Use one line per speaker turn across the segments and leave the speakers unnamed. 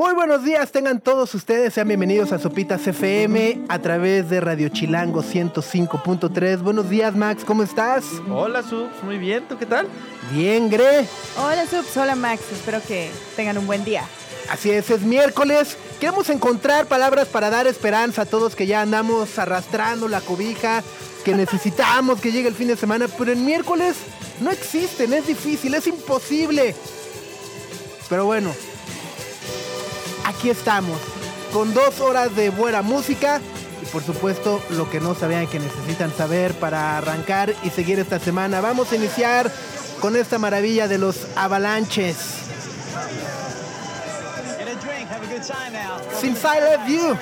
Muy buenos días, tengan todos ustedes, sean bienvenidos a Sopitas FM a través de Radio Chilango 105.3. Buenos días, Max, ¿cómo estás?
Hola, Subs, muy bien, ¿tú qué tal?
Bien, Gre.
Hola Subs, hola Max, espero que tengan un buen día.
Así es, es miércoles. Queremos encontrar palabras para dar esperanza a todos que ya andamos arrastrando la cobija, que necesitamos que llegue el fin de semana, pero en miércoles no existen, es difícil, es imposible. Pero bueno, aquí estamos, con dos horas de buena música y por supuesto lo que no sabían que necesitan saber para arrancar y seguir esta semana. Vamos a iniciar con esta maravilla de los avalanches. Since I love you.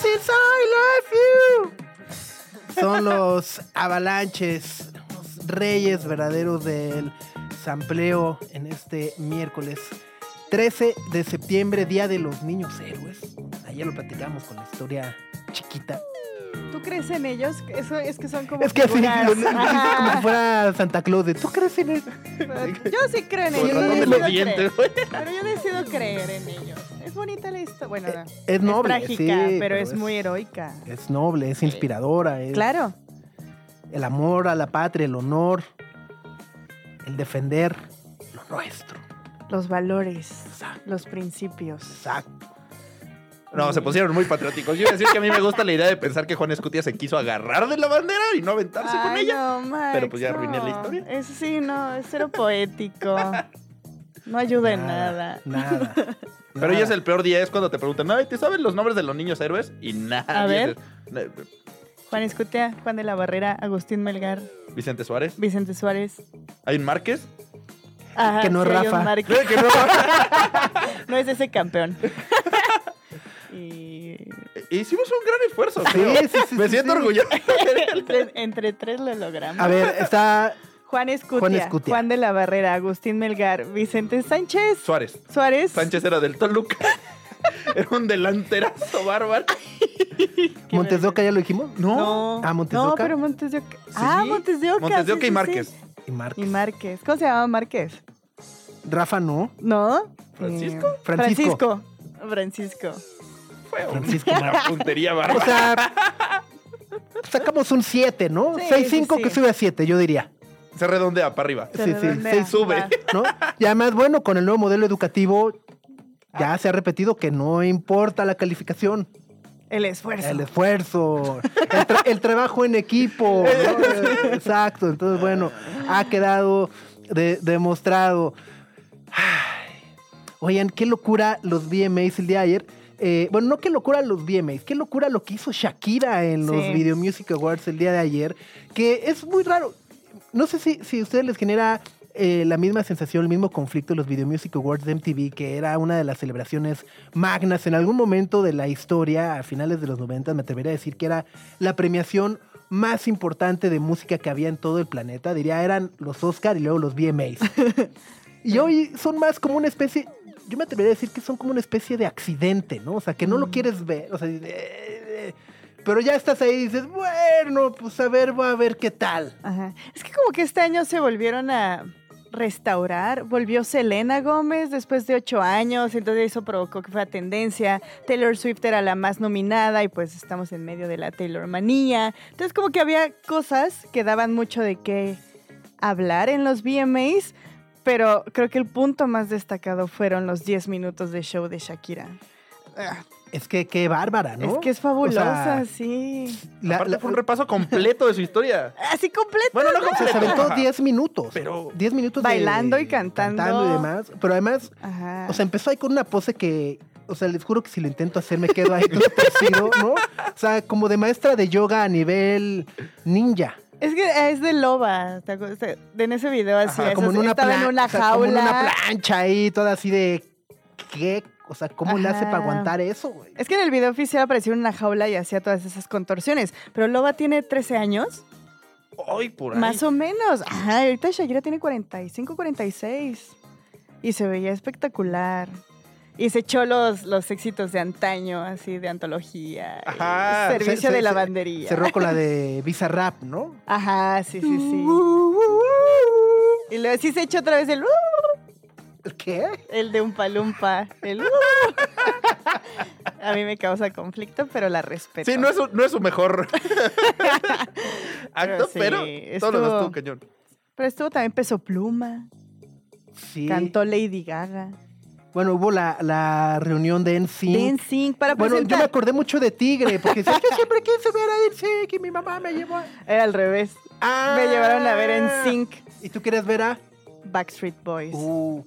Since I love you. Son los avalanches, los reyes verdaderos del sampleo en este miércoles 13 de septiembre, Día de los Niños Héroes. Ayer lo platicamos con la historia chiquita.
¿Tú crees en ellos? Eso es que son como
Es que así, como si fuera Santa Claus. de, ¿Tú crees en él?
Yo sí creo en ellos. yo
los dientes.
Pero yo decido creer en ellos. Es bonita la historia. Bueno,
Eh, es noble,
trágica,
sí,
pero,
pero
es,
es-
muy heroica.
Es noble, es inspiradora. Es
Claro.
El amor a la patria, el honor, el defender lo nuestro.
Los valores,
Exacto.
los principios.
Exacto.
No, se pusieron muy patrióticos. Yo iba a decir que a mí me gusta la idea de pensar que Juan Escutia se quiso agarrar de la bandera y no aventarse con ella.
no, Max,
Pero, pues, ya arruiné la
no.
historia.
Eso sí, no, es cero poético. No ayuda en nada.
Nada.
Pero ya es el peor día, es cuando te preguntan, ¿te saben los nombres de los niños héroes? Y nada.
A ver. Juan Escutia, Juan de la Barrera, Agustín Melgar,
Vicente Suárez.
Vicente Suárez.
¿Hay un Márquez?
Ajá,
Que no es
sí, hay un
Rafa.
Que no.
No es ese campeón. y
Hicimos un gran esfuerzo.
Sí, sí, sí,
Me siento
sí.
orgulloso.
entre, entre tres lo logramos.
A ver, está
Juan Escutia,
Juan
Juan,
Escutia.
de la Barrera, Agustín Melgar, Vicente Sánchez,
Suárez.
Suárez.
Sánchez era del Toluca. Era un delanterazo bárbaro.
Montes de Oca, ¿ya lo dijimos?
No.
Ah, Montes de
No,
Oca
pero Montes de Oca. Ah, Montes de Oca.
Montes de
sí,
Oca y
sí,
Márquez.
sí.
Y Márquez.
Y Márquez. ¿Cómo se llamaba Márquez?
Rafa no.
¿No?
¿Francisco?
Eh,
Francisco.
Francisco. Francisco.
Fue
Francisco
una puntería
O
bárbara.
sea, sacamos un 7, ¿no?
Sí,
6-5
sí, sí.
que sube a 7, yo diría.
Se redondea para arriba.
Se
Sí, sí,
redondea.
se sube.
Va.
¿no? Y además, bueno, con el nuevo modelo educativo ya se ha repetido que no importa la calificación,
El esfuerzo.
el esfuerzo, el, tra- el trabajo en equipo. ¿no? Exacto, entonces, bueno, ha quedado de- demostrado. Ay, Oigan, qué locura los VMAs el día de ayer. Eh, bueno, no qué locura los VMAs, qué locura lo que hizo Shakira en los
Sí.
Video Music Awards el día de ayer, que es muy raro. No sé si, si a ustedes les genera eh, la misma sensación, el mismo conflicto de los Video Music Awards de MTV, que era una de las celebraciones magnas en algún momento de la historia, a finales de los 90, me atrevería a decir que era la premiación más importante de música que había en todo el planeta. Diría, eran los Oscar y luego los VMAs. y hoy son más como una especie, yo me atrevería a decir que son como una especie de accidente, ¿no? O sea, que no lo quieres ver, o sea, eh, eh, pero ya estás ahí y dices, bueno, pues a ver, voy a ver qué tal.
Ajá. Es que como que este año se volvieron a restaurar. Volvió Selena Gómez después de ocho años, entonces eso provocó que fuera tendencia. Taylor Swift era la más nominada y pues estamos en medio de la Taylor manía. Entonces como que había cosas que daban mucho de qué hablar en los VMAs, pero creo que el punto más destacado fueron los 10 minutos de show de Shakira.
Es que qué bárbara, ¿no?
Es que es fabulosa,
O sea,
sí.
la-
Aparte
la-
fue un repaso completo de su historia.
Así completo.
Bueno, no
o sea, se
completo.
aventó 10 minutos.
Pero-
10 minutos de-
Bailando y cantando.
y demás. Pero además,
Ajá.
o sea, empezó ahí con una pose que, o sea, les juro que si lo intento hacer me quedo ahí todo torcido, ¿no? O sea, como de maestra de yoga a nivel ninja.
Es que es de loba. ¿te acuerdas? En ese video así,
Ajá, como en una,
estaba
plan-
en una
o sea,
jaula.
como en una plancha ahí, toda así de ¿qué? O sea, ¿cómo le hace para aguantar eso, güey?
Es que en el video oficial apareció en una jaula y hacía todas esas contorsiones. Pero Loba tiene 13 años
Ay, por ahí.
Más o menos. Ajá, ahorita Shakira tiene 45, 46. Y se veía espectacular. Y se echó los, los éxitos de antaño, así de antología.
Ajá.
Servicio
Se- se-
de
se-
lavandería.
Cerró con la de Visa Rap, ¿no?
Ajá, sí, sí, sí. Y luego sí se echó otra vez el uh,
¿Qué?
el de un palumpa. El uh. A mí me causa conflicto, pero la respeto.
Sí, no es, su, no es su mejor acto,
sí,
pero todo lo demás
estuvo-
estuvo cañón.
Pero estuvo también Peso Pluma.
Sí.
Cantó Lady Gaga.
Bueno, hubo la, la reunión de NSYNC.
Dancing para
Bueno, yo me acordé mucho de Tigre, porque decía, yo siempre quise ver a NSYNC y mi mamá me llevó a...
Era al revés.
Ah.
Me llevaron a ver en Sync
¿Y tú querías ver a...?
Backstreet Boys.
Uh.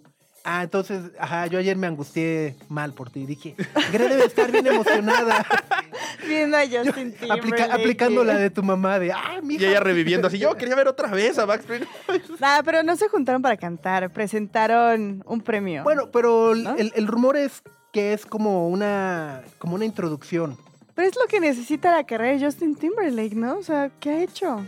Ah, entonces, ajá, yo ayer me angustié mal por ti. Dije, Gre debe estar bien emocionada.
Viendo a Justin Timberlake.
Aplica- aplicando la de tu mamá de, ah, mi
Y ella reviviendo así, yo quería ver otra vez a Backstreet.
Nah, pero no se juntaron para cantar. Presentaron un premio.
Bueno, pero el- el rumor es que es como una, como una introducción.
Pero es lo que necesita la carrera de Justin Timberlake, ¿no? O sea, ¿qué ha hecho?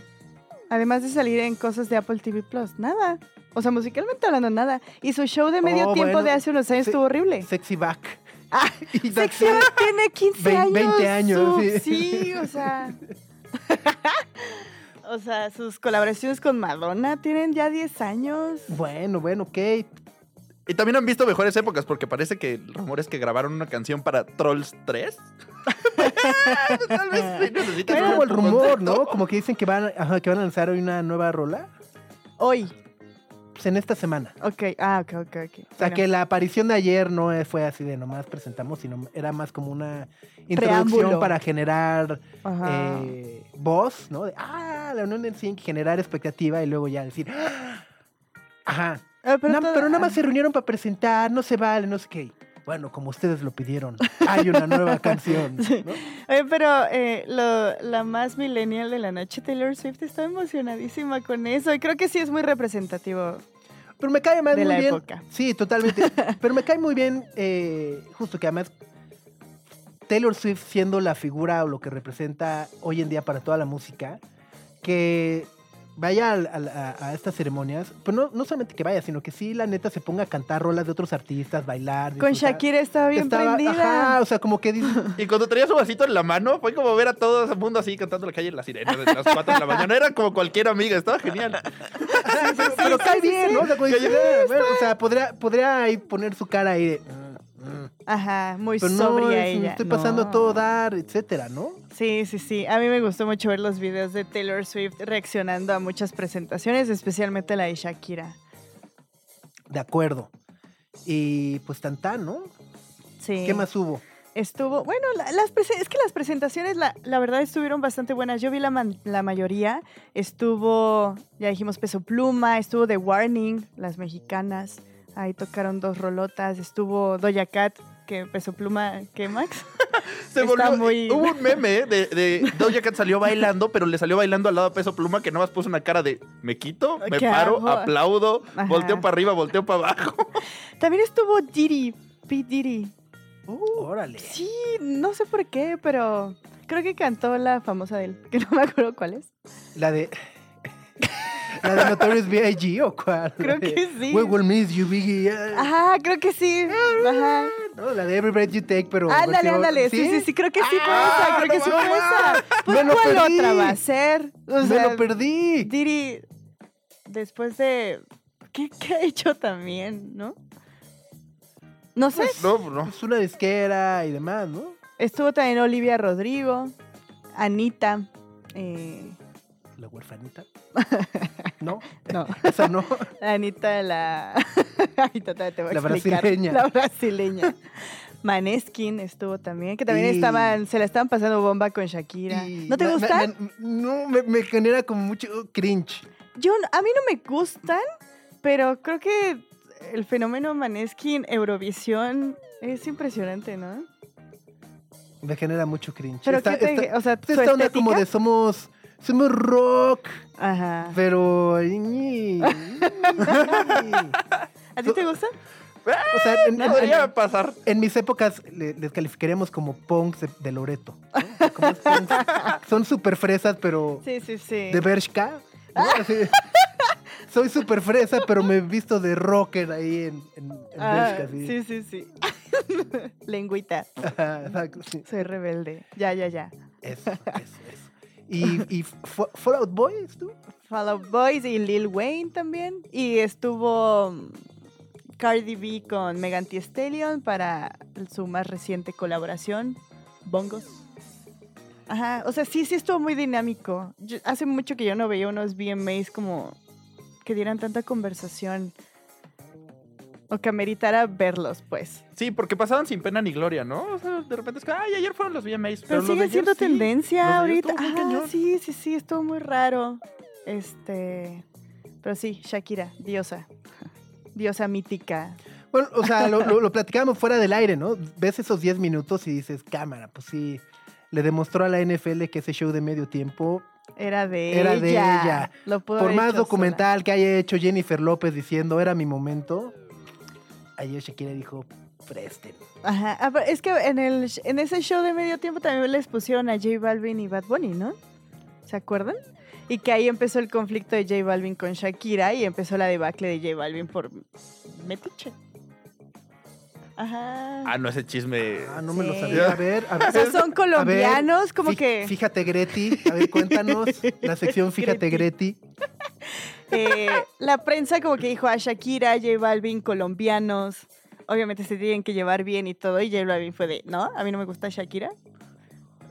Además de salir en cosas de Apple TV Plus, nada. O sea, musicalmente hablando, nada. Y su show de medio
Oh,
tiempo
bueno,
de hace unos años estuvo horrible.
Sexy Back.
Ah,
Y
Sexy. Back tiene 15
Vein-
años.
20 años,
Su-
sí.
sí, o sea. o sea, sus colaboraciones con Madonna tienen ya 10 años.
Bueno, bueno, ok.
Y también han visto mejores épocas, porque parece que el rumor es que grabaron una canción para Trolls 3. Tal vez sí necesitan
como el rumor,
concepto.
¿no? Como que dicen que van, ajá, que van a lanzar hoy una nueva rola.
Hoy.
Pues en esta semana.
Ok, ah, ok, ok, ok.
O sea, que la aparición de ayer no fue así de nomás presentamos, sino era más como una introducción
Preámbulo.
para generar eh, voz, ¿no? De, ah, la unión de Sync, generar expectativa y luego ya decir, "Ah". ajá.
Ah,
Pero,
todo-
pero nada más
ah.
se reunieron para presentar, no se vale, no sé qué. Bueno, como ustedes lo pidieron, hay una nueva canción.
Sí. pero eh, lo- la más millennial de la noche, Taylor Swift, está emocionadísima con eso. Y creo que sí es muy representativo.
Pero me cae más
De
muy
la
bien.
época.
Sí, totalmente. Pero me cae muy bien, eh, justo que además Taylor Swift siendo la figura o lo que representa hoy en día para toda la música, que vaya al- al- a, a estas ceremonias, pero no, no solamente que vaya, sino que sí, la neta, se ponga a cantar rolas de otros artistas, bailar.
Con
disfrutar.
Shakira estaba bien
Estaba-
prendida.
Ajá, o sea, como que dice,
Y cuando traía su vasito en la mano, fue como ver a todo ese mundo así cantando la calle en la sirena desde las 4 de la mañana. Era como cualquier amiga, estaba genial.
pero, pero cae bien, ¿no? O sea, como dice, "Ah, bueno, o sea, podría, podría ahí poner su cara ahí de...
Ajá, muy
Pero no,
sobria
es-
ella.
estoy pasando
No.
a todo dar, etcétera, ¿no?
Sí, sí, sí. A mí me gustó mucho ver los videos de Taylor Swift reaccionando a muchas presentaciones, especialmente la de Shakira.
De acuerdo. Y pues tan tan, ¿no?
Sí.
¿Qué más hubo?
Estuvo, bueno, la- las es que las presentaciones, la, la verdad, estuvieron bastante buenas. Yo vi la, man- la mayoría. Estuvo, ya dijimos, Peso Pluma, estuvo The Warning, las mexicanas. Ahí tocaron dos rolotas. Estuvo Doja Cat, que Peso Pluma, ¿qué, Max?
Se
Está
volvió,
muy-
Hubo un meme de, de Doja Cat salió bailando, pero le salió bailando al lado de Peso Pluma que nada más puso una cara de me quito, me
¿Qué
paro,
hago?
aplaudo,
Ajá.
volteo para arriba, volteo para abajo.
También estuvo Diddy, P. Diddy.
Órale.
Sí, no sé por qué, pero creo que cantó la famosa de él, que no me acuerdo cuál es.
La de. ¿La de Notorious B.I.G. o cuál?
Creo que sí.
We will miss you, Biggie. Ah,
Ajá, creo que sí. Ajá.
No, la de Every Breath You Take, pero.
Ándale,
versión-
ándale. Sí, sí, sí, creo que sí fue
Ah,
esa. Creo que sí fue
mames.
esa. Pues,
Me lo
¿Cuál
perdí.
otra va a ser? O
Me
sea,
lo perdí.
Diri, después de. ¿Qué, qué ha hecho también, no? No sé.
No, no.
Es una disquera y demás, ¿no?
Estuvo también Olivia Rodrigo, Anita. eh,
La huerfanita. ¿No?
no,
Esa no.
Anita la. Ahorita te te voy a
La
explicar.
brasileña.
La brasileña. Maneskin estuvo también, que también
Y-
estaban, se la estaban pasando bomba con Shakira.
Y
¿No te
me-
gustan?
me- no, me, me genera como mucho cringe.
Yo, a mí no me gustan, pero creo que el fenómeno Maneskin Eurovisión es impresionante, ¿no?
Me genera mucho cringe.
Pero
Esta-
¿qué te,
esta-
o sea,
esta onda como de somos. Somos rock,
Ajá.
pero.
¿A ti te gusta?
O sea, en, en-
Podría pasar.
en mis épocas le- les calificaríamos como punks de, de Loreto. ¿no? Como punks. Son súper fresas, pero
Sí, sí, sí.
de Bershka. ¿no? Así, soy súper fresa, pero me he visto de rocker ahí en, en, en
Ah,
Bélgica, sí.
sí, sí, sí. Lengüita.
Ajá, exacto, sí.
Soy rebelde. Ya, ya, ya.
Eso, eso, eso. ¿Y, y Fa- Fallout Boy tú?
Fall Out Boys y Lil Wayne también. Y estuvo mm, Cardi B con Megan Thee Stallion para su más reciente colaboración, Bongos. Ajá, o sea, sí, sí estuvo muy dinámico. Yo- hace mucho que yo no veía unos VMAs como que dieran tanta conversación. O que ameritara verlos, pues.
Sí, porque pasaban sin pena ni gloria, ¿no? O sea, de repente es que, ay, ayer fueron los VMAs.
Pero,
los de
sigue
ayer
siendo
sí.
tendencia ahorita.
cañón.
sí, sí, sí, estuvo muy raro. Este. Pero sí, Shakira, diosa. Diosa mítica.
Bueno, o sea, lo, lo, lo platicábamos fuera del aire, ¿no? Ves esos 10 minutos y dices, cámara, pues sí. Le demostró a la NFL que ese show de medio tiempo,
Era de
Era
ella.
de ella.
Lo pudo
por más documental que haya hecho Jennifer López diciendo, era mi momento, ayer Shakira dijo, presten.
Ajá. ah, es que en, el, en ese show de medio tiempo también les pusieron a J Balvin y Bad Bunny, ¿no? ¿Se acuerdan? Y que ahí empezó el conflicto de J Balvin con Shakira y empezó la debacle de J Balvin por metiche. Ajá.
Ah, no, ese chisme.
Ah, no me lo sabía. A ver, a ver.
O sea, son colombianos, como
Fí-
que
Fíjate, Greti. A ver, cuéntanos la sección Fíjate, Greti.
eh, la prensa como que dijo a Shakira, J Balvin, colombianos. Obviamente se tienen que llevar bien y todo. Y J Balvin fue de, no, a mí no me gusta Shakira.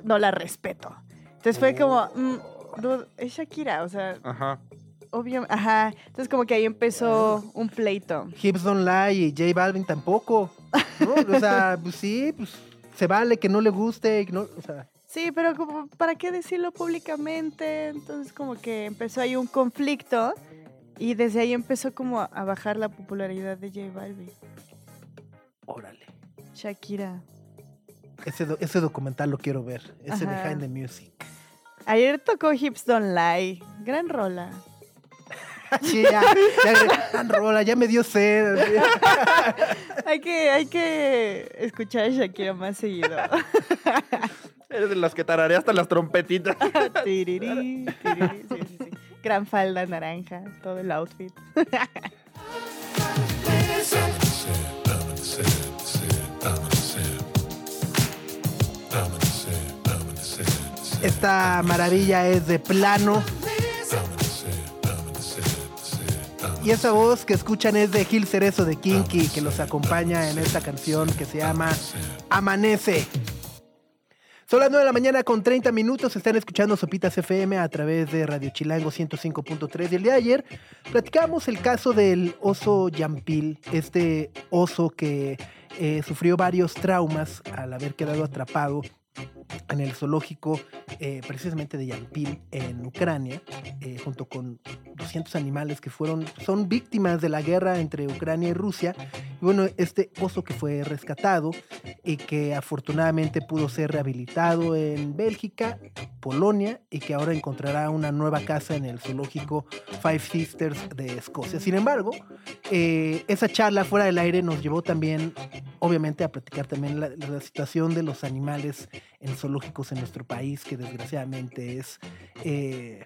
No la respeto. Entonces fue como, mm, dude, es Shakira, o sea,
Ajá.
obviamente, ajá. Entonces como que ahí empezó un pleito.
Hips Don't Lie y J Balvin tampoco. ¿no? O sea, pues sí, pues se vale que no le guste. que no- o sea,
Sí, pero como, ¿para qué decirlo públicamente? Entonces como que empezó ahí un conflicto y desde ahí empezó como a bajar la popularidad de J Balvin.
órale.
Shakira.
Ese, do- ese documental lo quiero ver. Ese
Ajá.
Behind the Music.
Ayer tocó Hips Don't Lie. Gran rola.
Sí, ya, ya, gran rola, ya me dio sed.
Hay que, hay que escuchar a Shakira más seguido.
Eres de las que tararea hasta las trompetitas.
Tirirí, tirirí, sí, sí, sí. Gran falda naranja, todo el outfit.
Esta maravilla es de plano. Y esa voz que escuchan es de Gil Cerezo de Kinky, que los acompaña en esta canción que se llama Amanece. Son las 9 de la mañana con 30 minutos. Están escuchando Sopitas FM a través de Radio Chilango 105.3. Y el día de ayer platicamos el caso del oso Yampil, este oso que eh, sufrió varios traumas al haber quedado atrapado en el zoológico eh, precisamente de Yampil en Ucrania, eh, junto con 200 animales que fueron, son víctimas de la guerra entre Ucrania y Rusia. Y bueno, este oso que fue rescatado y que afortunadamente pudo ser rehabilitado en Bélgica, Polonia y que ahora encontrará una nueva casa en el zoológico Five Sisters de Escocia. Sin embargo, eh, esa charla fuera del aire nos llevó también, obviamente, a platicar también la, la situación de los animales en zoológicos en nuestro país, que desgraciadamente es, eh,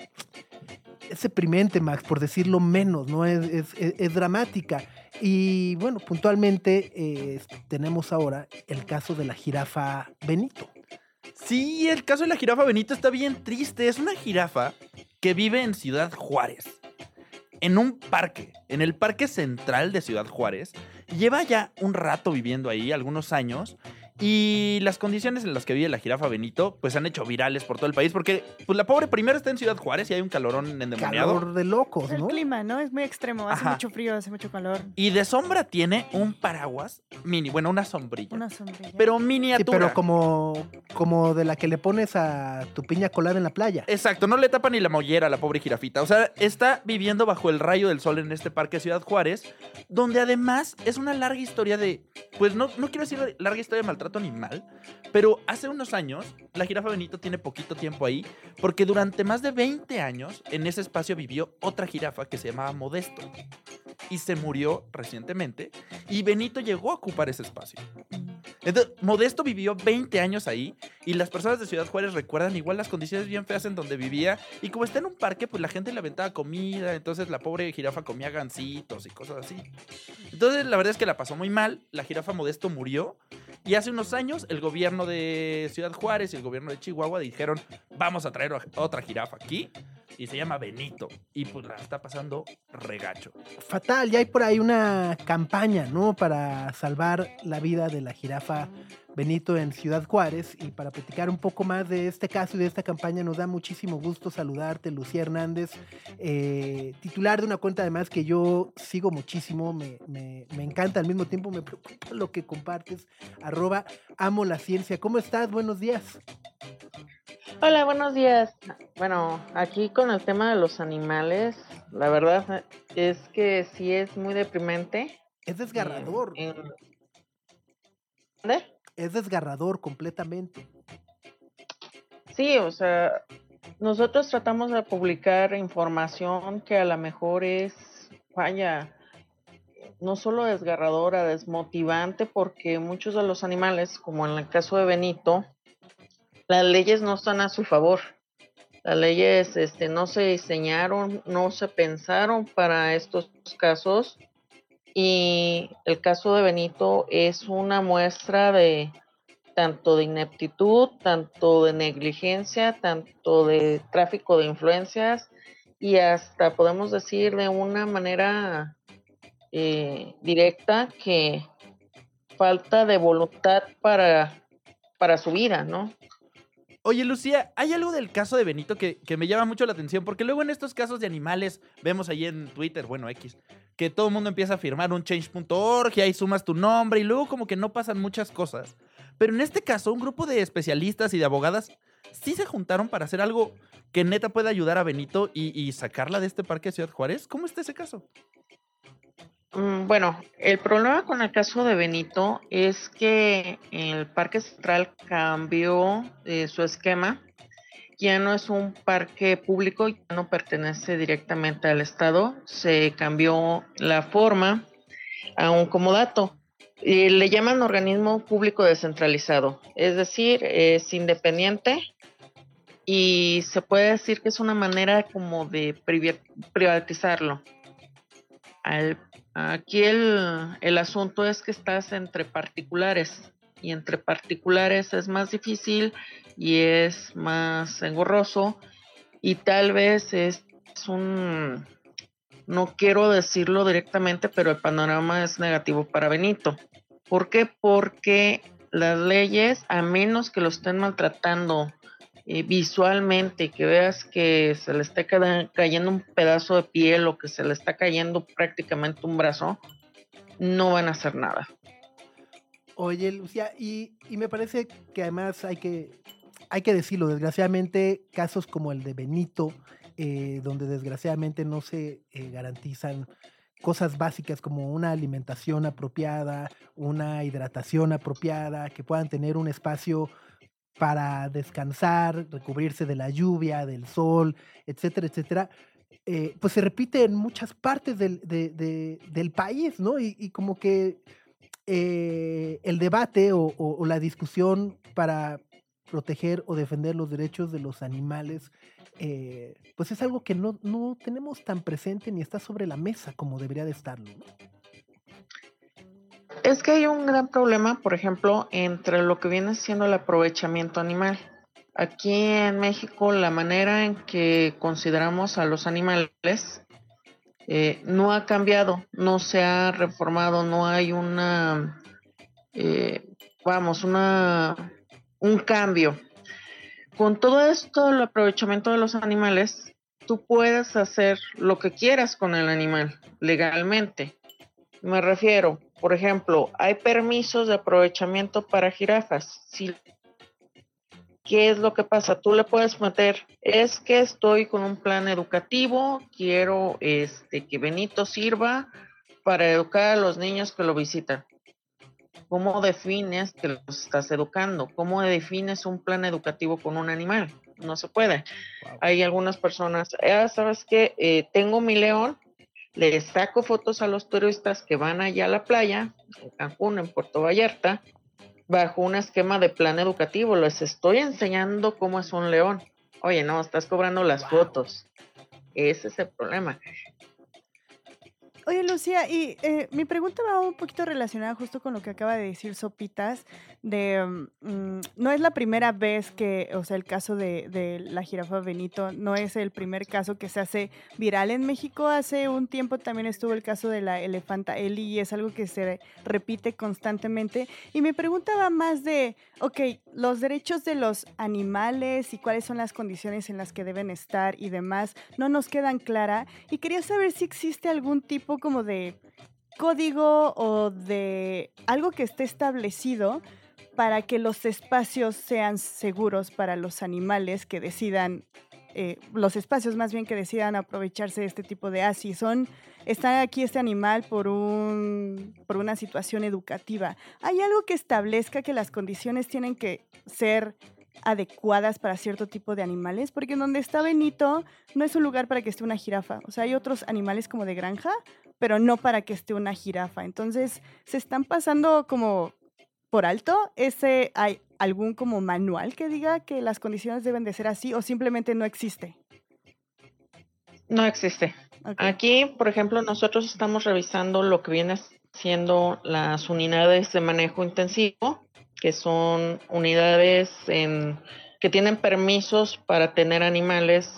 es deprimente, Max, por decirlo menos, ¿no? Es, es- dramática. Y bueno, puntualmente eh, tenemos ahora el caso de la jirafa Benito.
Sí, el caso de la jirafa Benito está bien triste. Es una jirafa que vive en Ciudad Juárez. En un parque, en el Parque Central de Ciudad Juárez. Lleva ya un rato viviendo ahí, algunos años. Y las condiciones en las que vive la jirafa Benito, pues se han hecho virales por todo el país. Porque, pues la pobre primero está en Ciudad Juárez y hay un calorón endemoniado.
Calor de locos,
El
¿no?
clima, ¿no? Es muy extremo. Hace
Ajá.
mucho frío, hace mucho calor.
Y de sombra tiene un paraguas mini, bueno, una sombrilla.
Una sombrilla.
Pero
Sí,
miniatura.
pero como, como de la que le pones a tu piña colada en la playa.
Exacto, no le tapa ni la mollera a la pobre jirafita. O sea, está viviendo bajo el rayo del sol en este parque Ciudad Juárez, donde además es una larga historia de, pues no, no quiero decir larga historia de maltrato animal, pero hace unos años la jirafa Benito tiene poquito tiempo ahí, porque durante más de 20 años en ese espacio vivió otra jirafa que se llamaba Modesto. Y se murió recientemente, y Benito llegó a ocupar ese espacio. Entonces, Modesto vivió 20 años ahí y las personas de Ciudad Juárez recuerdan igual las condiciones bien feas en donde vivía. Y como está en un parque, pues la gente le aventaba comida, entonces la pobre jirafa comía gancitos y cosas así. Entonces, la verdad es que la pasó muy mal. La jirafa Modesto murió. Y hace unos años, el gobierno de Ciudad Juárez y el gobierno de Chihuahua dijeron: Vamos a traer otra jirafa aquí. Y se llama Benito. Y pues la está pasando regacho.
Fatal, ya hay por ahí una campaña, ¿no? Para salvar la vida de la jirafa Benito en Ciudad Juárez. Y para platicar un poco más de este caso y de esta campaña, nos da muchísimo gusto saludarte, Lucía Hernández, eh, titular de una cuenta además que yo sigo muchísimo, me, me, me, encanta al mismo tiempo, me preocupa lo que compartes, arroba amo la ciencia. ¿Cómo estás? Buenos días.
Hola, buenos días. Bueno, aquí con el tema de los animales, la verdad es que sí es muy deprimente.
Es desgarrador. Es desgarrador completamente.
Sí, o sea, nosotros tratamos de publicar información que a lo mejor es, vaya, no solo desgarradora, desmotivante, porque muchos de los animales, como en el caso de Benito, las leyes no están a su favor. Las leyes este, no se diseñaron, no se pensaron para estos casos y el caso de Benito es una muestra de tanto de ineptitud, tanto de negligencia, tanto de tráfico de influencias y hasta podemos decir de una manera eh, directa que falta de voluntad para, para su vida, ¿no?
Oye, Lucía, hay algo del caso de Benito que, me llama mucho la atención, porque luego en estos casos de animales, vemos ahí en Twitter, bueno, X, que todo el mundo empieza a firmar un change.org y ahí sumas tu nombre y luego como que no pasan muchas cosas. Pero en este caso, un grupo de especialistas y de abogadas sí se juntaron para hacer algo que neta pueda ayudar a Benito y, y sacarla de este parque de Ciudad Juárez. ¿Cómo está ese caso?
Mm, bueno, el problema con el caso de Benito es que el Parque Central cambió eh, su esquema. Ya no es un parque público, ya no pertenece directamente al Estado. Se cambió la forma a un comodato. le llaman organismo público descentralizado, es decir, es independiente y se puede decir que es una manera como de privatizarlo. Al Aquí el, asunto es que estás entre particulares y entre particulares es más difícil y es más engorroso y tal vez es un, no quiero decirlo directamente, pero el panorama es negativo para Benito. ¿Por qué? Porque las leyes, a menos que lo estén maltratando visualmente, que veas que se le está cayendo un pedazo de piel o que se le está cayendo prácticamente un brazo, no van a hacer nada.
Oye, Lucía, y, me parece que además hay que, hay que decirlo, desgraciadamente casos como el de Benito, eh, donde desgraciadamente no se eh, garantizan cosas básicas como una alimentación apropiada, una hidratación apropiada, que puedan tener un espacio para descansar, recubrirse de la lluvia, del sol, etcétera, etcétera, eh, pues se repite en muchas partes del, del país, ¿no? Y, como que eh, el debate o, la discusión para proteger o defender los derechos de los animales, eh, pues es algo que no, no, tenemos tan presente ni está sobre la mesa como debería de estarlo. ¿no?
Es que hay un gran problema, por ejemplo, entre lo que viene siendo el aprovechamiento animal. Aquí en México, la manera en que consideramos a los animales eh, no ha cambiado, no se ha reformado, no hay una, eh, vamos, una, un cambio. Con todo esto, el aprovechamiento de los animales, tú puedes hacer lo que quieras con el animal legalmente. Me refiero, por ejemplo, hay permisos de aprovechamiento para jirafas. ¿Qué es lo que pasa? Tú le puedes meter, es que estoy con un plan educativo, quiero este, que Benito sirva para educar a los niños que lo visitan. ¿Cómo defines que los estás educando? ¿Cómo defines un plan educativo con un animal? No se puede. Hay algunas personas, ah, ¿sabes qué? Eh, tengo mi león, le saco fotos a los turistas que van allá a la playa, en Cancún, en Puerto Vallarta, bajo un esquema de plan educativo. Les estoy enseñando cómo es un león. Oye, no, estás cobrando las fotos. Ese es el problema.
Oye, Lucía, y eh, mi pregunta va un poquito relacionada justo con lo que acaba de decir Sopitas, de mm, no es la primera vez que, o sea, el caso de, de, la jirafa Benito, no es el primer caso que se hace viral en México. Hace un tiempo también estuvo el caso de la elefanta Eli y es algo que se repite constantemente. Y mi pregunta va más de, ok, los derechos de los animales y cuáles son las condiciones en las que deben estar y demás, no nos quedan clara. Y quería saber si existe algún tipo como de código o de algo que esté establecido para que los espacios sean seguros para los animales que decidan, eh, los espacios más bien que decidan aprovecharse de este tipo de así son, está aquí este animal por, un, por una situación educativa. ¿Hay algo que establezca que las condiciones tienen que ser adecuadas para cierto tipo de animales, porque en donde está Benito no es un lugar para que esté una jirafa. O sea, hay otros animales como de granja, pero no para que esté una jirafa. Entonces, se están pasando como por alto? ¿Ese hay algún como manual que diga que las condiciones deben de ser así o simplemente no existe?
No existe. Aquí, por ejemplo, nosotros estamos revisando lo que viene siendo las unidades de manejo intensivo, que son unidades en, que tienen permisos para tener animales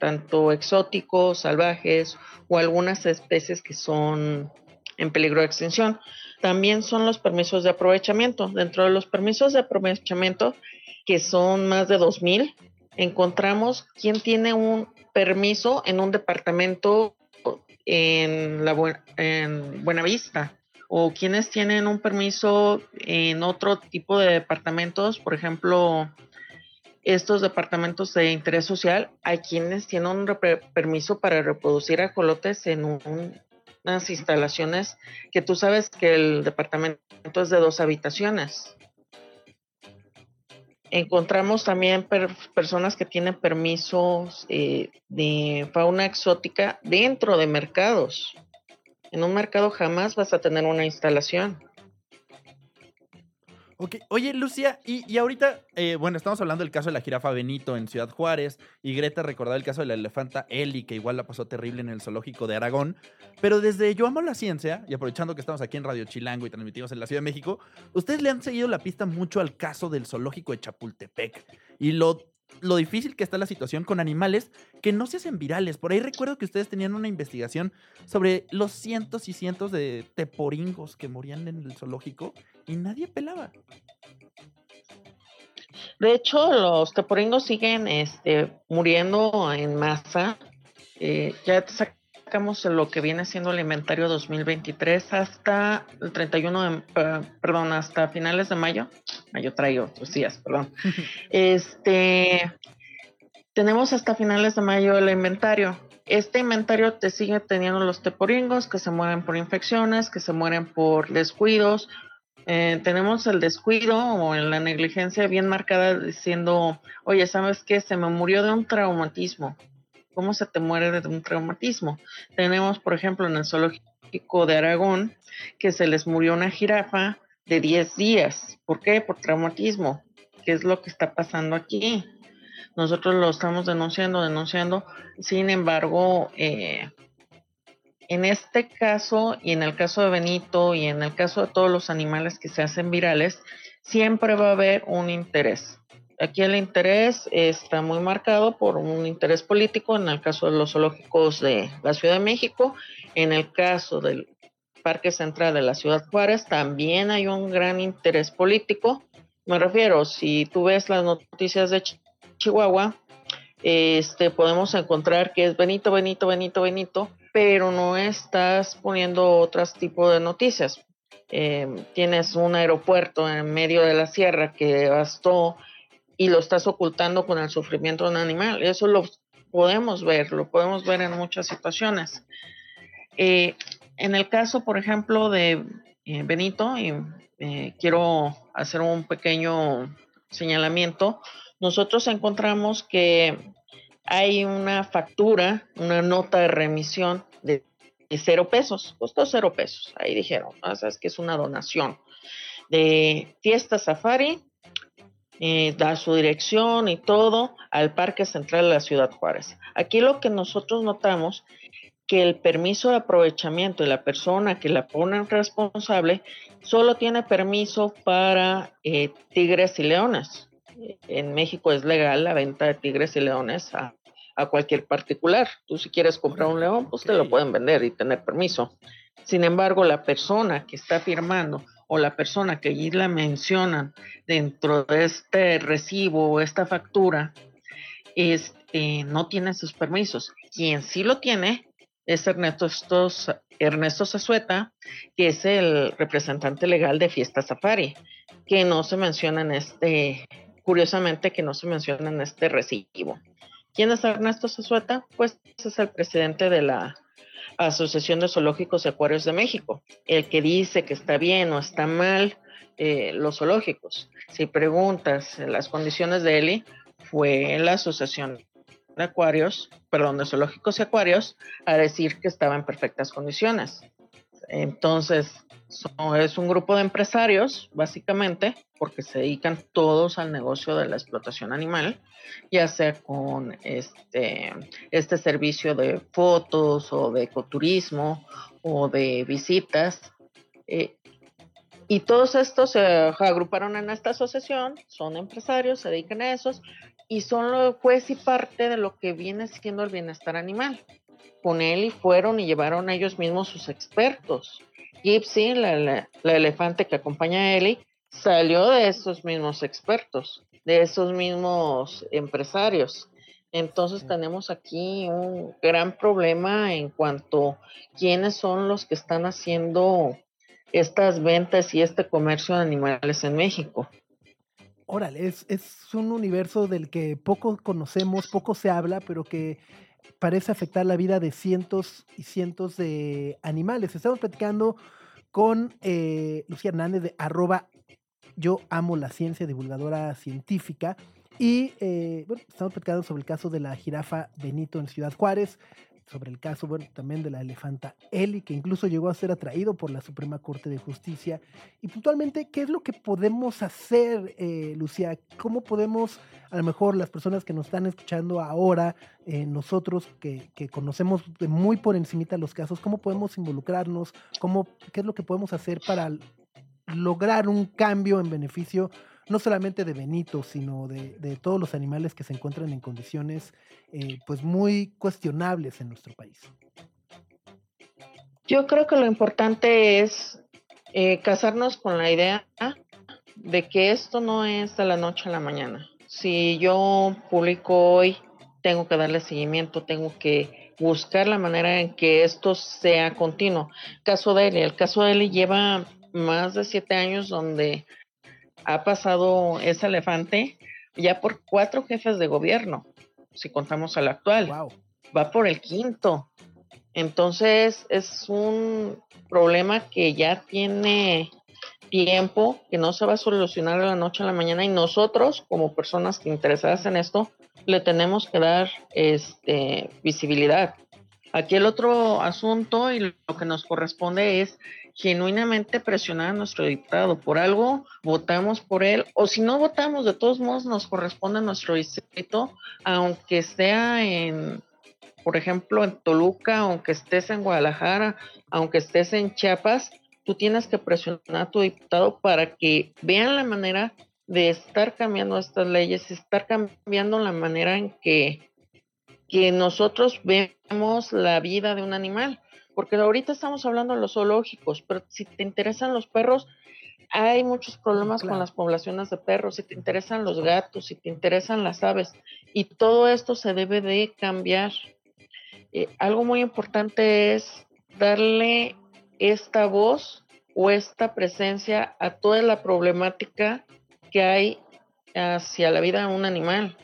tanto exóticos, salvajes o algunas especies que son en peligro de extinción también son los permisos de aprovechamiento. Dentro de los permisos de aprovechamiento, que son más de 2.000, encontramos quién tiene un permiso en un departamento en, la, en Buenavista o quienes tienen un permiso en otro tipo de departamentos, por ejemplo, estos departamentos de interés social, hay quienes tienen un permiso para reproducir ajolotes en un unas instalaciones que tú sabes que el departamento es de dos habitaciones. Encontramos también personas que tienen permisos eh, de fauna exótica dentro de mercados. En un mercado jamás vas a tener una instalación.
Ok, oye Lucia, y, ahorita, eh, bueno, estamos hablando del caso de la jirafa Benito en Ciudad Juárez, y Greta recordaba el caso de la elefanta Eli, que igual la pasó terrible en el zoológico de Aragón, pero desde Yo Amo la Ciencia, y aprovechando que estamos aquí en Radio Chilango y transmitimos en la Ciudad de México, ustedes le han seguido la pista mucho al caso del zoológico de Chapultepec, y lo lo difícil que está la situación con animales que no se hacen virales. Por ahí recuerdo que ustedes tenían una investigación sobre los cientos y cientos de teporingos que morían en el zoológico y nadie pelaba.
De hecho, los teporingos siguen este, muriendo en masa. Eh, ya sacamos lo que viene siendo el inventario 2023 hasta el 31 de, perdón, hasta finales de mayo yo traigo otros días, perdón. este, tenemos hasta finales de mayo el inventario. Este inventario te sigue teniendo los teporingos que se mueren por infecciones, que se mueren por descuidos. Eh, tenemos el descuido o la negligencia bien marcada diciendo, oye, ¿sabes qué? Se me murió de un traumatismo. ¿Cómo se te muere de un traumatismo? Tenemos, por ejemplo, en el zoológico de Aragón, que se les murió una jirafa de 10 días. ¿Por qué? Por traumatismo. ¿Qué es lo que está pasando aquí? Nosotros lo estamos denunciando, denunciando. Sin embargo, eh, en este caso y en el caso de Benito y en el caso de todos los animales que se hacen virales, siempre va a haber un interés. Aquí el interés está muy marcado por un interés político en el caso de los zoológicos de la Ciudad de México, en el caso del Parque Central de la Ciudad Juárez también hay un gran interés político. Me refiero, si tú ves las noticias de Chihuahua, este, podemos encontrar que es Benito, Benito, Benito, Benito, pero no estás poniendo otros tipos de noticias. Em, tienes un aeropuerto en medio de la sierra que bastó y lo estás ocultando con el sufrimiento de un animal. Eso lo podemos ver, lo podemos ver en muchas situaciones. Eh, en el caso, por ejemplo, de eh, Benito, y eh, quiero hacer un pequeño señalamiento, nosotros encontramos que hay una factura, una nota de remisión de, cero pesos, costó cero pesos, ahí dijeron, ¿no? es que es una donación. de Fiesta Safari, eh, da su dirección y todo al Parque Central de la Ciudad Juárez. Aquí lo que nosotros notamos que el permiso de aprovechamiento de la persona que la pone responsable solo tiene permiso para eh, tigres y leones. En México es legal la venta de tigres y leones a, a cualquier particular. Tú si quieres comprar un león, pues te lo pueden vender y tener permiso. Sin embargo, la persona que está firmando o la persona que allí la mencionan dentro de este recibo o esta factura es, este, no tiene sus permisos. Quien sí lo tiene es Ernesto, Estos, Ernesto Zazueta, que es el representante legal de Fiesta Safari, que no se menciona en este, curiosamente que no se menciona en este recibo. ¿Quién es Ernesto Zazueta? Pues es el presidente de la Asociación de Zoológicos y Acuarios de México, el que dice que está bien o está mal eh, los zoológicos. Si preguntas las condiciones de Eli, fue la Asociación de Acuarios, perdón, de Zoológicos y Acuarios, a decir que estaba en perfectas condiciones. Entonces, es un grupo de empresarios, básicamente, porque se dedican todos al negocio de la explotación animal, ya sea con este, este servicio de fotos o de ecoturismo o de visitas. Eh, y todos estos se agruparon en esta asociación, son empresarios, se dedican a esos, y son lo juez y parte de lo que viene siendo el bienestar animal. Con él y fueron y llevaron ellos mismos sus expertos Gypsy, la, elefante que acompaña a Ellie, salió de esos mismos expertos, de esos mismos empresarios. Entonces tenemos aquí un gran problema en cuanto a quiénes son los que están haciendo estas ventas y este comercio de animales en México.
Órale, es, es un universo del que poco conocemos, poco se habla, pero que parece afectar la vida de cientos y cientos de animales. Estamos platicando con eh, Lucía Hernández de arroba yo amo la ciencia, divulgadora científica. Y eh, bueno, estamos platicando sobre el caso de la jirafa Benito en Ciudad Juárez sobre el caso, bueno, también de la elefanta Eli, que incluso llegó a ser atraído por la Suprema Corte de Justicia. Y puntualmente, ¿qué es lo que podemos hacer, eh, Lucía? ¿Cómo podemos, a lo mejor las personas que nos están escuchando ahora, eh, nosotros que, que, conocemos de muy por encimita los casos, cómo podemos involucrarnos? ¿Cómo, ¿Qué es lo que podemos hacer para lograr un cambio en beneficio no solamente de Benito, sino de, todos los animales que se encuentran en condiciones eh, pues muy cuestionables en nuestro país.
Yo creo que lo importante es eh, casarnos con la idea de que esto no es de la noche a la mañana. Si yo publico hoy, tengo que darle seguimiento, tengo que buscar la manera en que esto sea continuo. Caso de Eli, el caso de Eli lleva más de siete años donde ha pasado ese elefante ya por cuatro jefes de gobierno, si contamos al actual. Va por el quinto. Entonces es un problema que ya tiene tiempo, que no se va a solucionar de la noche a la mañana y nosotros como personas que interesadas en esto le tenemos que dar este, visibilidad. Aquí el otro asunto y lo que nos corresponde es genuinamente presionar a nuestro diputado. Por algo votamos por él, o si no votamos, de todos modos nos corresponde a nuestro distrito, aunque sea en, por ejemplo, en Toluca, aunque estés en Guadalajara, aunque estés en Chiapas, tú tienes que presionar a tu diputado para que vean la manera de estar cambiando estas leyes, estar cambiando la manera en que, que nosotros vemos la vida de un animal porque ahorita estamos hablando de los zoológicos, pero si te interesan los perros, hay muchos problemas con las poblaciones de perros, si te interesan los gatos, si te interesan las aves, y todo esto se debe de cambiar. Eh, algo muy importante es darle esta voz o esta presencia a toda la problemática que hay hacia la vida de un animal.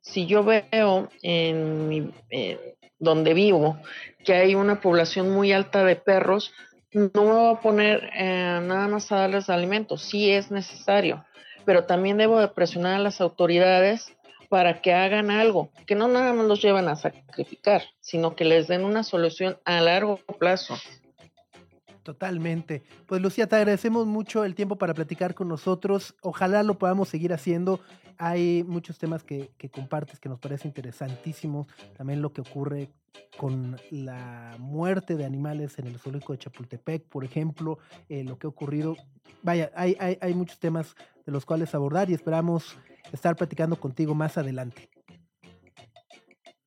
Si yo veo en mi, eh, donde vivo, que hay una población muy alta de perros, no me voy a poner eh, nada más a darles alimentos, sí es necesario, pero también debo de presionar a las autoridades para que hagan algo, que no nada más los lleven a sacrificar, sino que les den una solución a largo plazo.
Totalmente. Pues Lucía, te agradecemos mucho el tiempo para platicar con nosotros. Ojalá lo podamos seguir haciendo. Hay muchos temas que, compartes que nos parece interesantísimos. También lo que ocurre con la muerte de animales en el zoológico de Chapultepec, por ejemplo, eh, lo que ha ocurrido. Vaya, hay, hay, hay muchos temas de los cuales abordar y esperamos estar platicando contigo más adelante.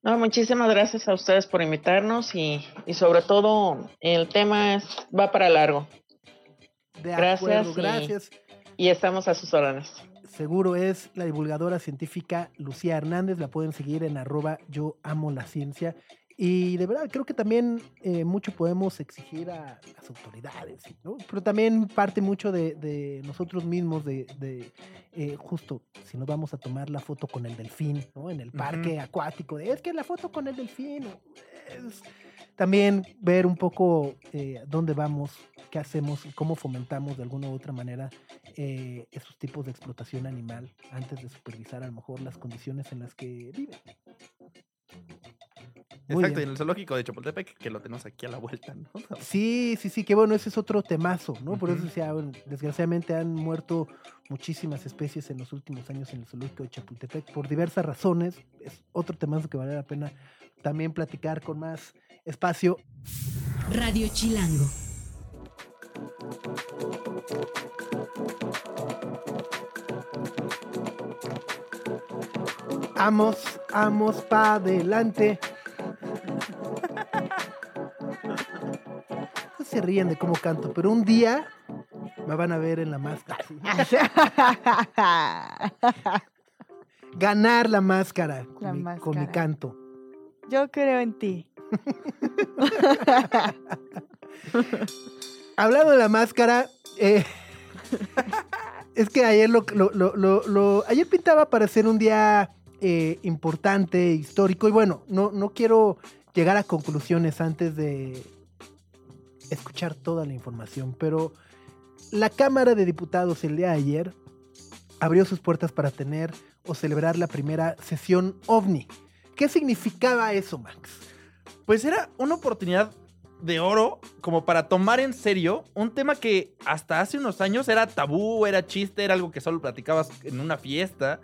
No, muchísimas gracias a ustedes por invitarnos y, y sobre todo el tema es, va para largo.
De
Gracias
acuerdo,
y-
gracias.
Y estamos a sus órdenes.
Seguro es la divulgadora científica Lucía Hernández. La pueden seguir en arroba yo amo la ciencia. Y de verdad, creo que también eh, mucho podemos exigir a las autoridades, ¿no? Pero también parte mucho de, de nosotros mismos, de, de, eh, justo si nos vamos a tomar la foto con el delfín, ¿no? En el parque acuático, de, es que la foto con el delfín. es- también ver un poco eh, dónde vamos, qué hacemos y cómo fomentamos de alguna u otra manera eh, esos tipos de explotación animal antes de supervisar a lo mejor las condiciones en las que viven. Muy
Exacto, y
bien.
en el zoológico de Chapultepec, que lo tenemos aquí a la vuelta, ¿no?
Sí, sí, sí, que bueno, ese es otro temazo, ¿no? Por eso decía, bueno, desgraciadamente han muerto muchísimas especies en los últimos años en el zoológico de Chapultepec por diversas razones. Es otro temazo que vale la pena también platicar con más espacio.
Radio Chilango.
Amos, amos pa' adelante. Se ríen de cómo canto, pero un día me van a ver en la máscara. Ganar la máscara con, mi, con mi
máscara.
canto.
Yo creo en ti.
Hablando de la máscara, eh, es que ayer lo- lo- lo- ayer pintaba para ser un día eh, importante, histórico, y bueno, no, no quiero llegar a conclusiones antes de escuchar toda la información, pero la Cámara de Diputados el día de ayer abrió sus puertas para tener o celebrar la primera sesión ovni. ¿Qué significaba eso, Max?
Pues era una oportunidad de oro como para tomar en serio un tema que hasta hace unos años era tabú, era chiste, era algo que solo platicabas en una fiesta.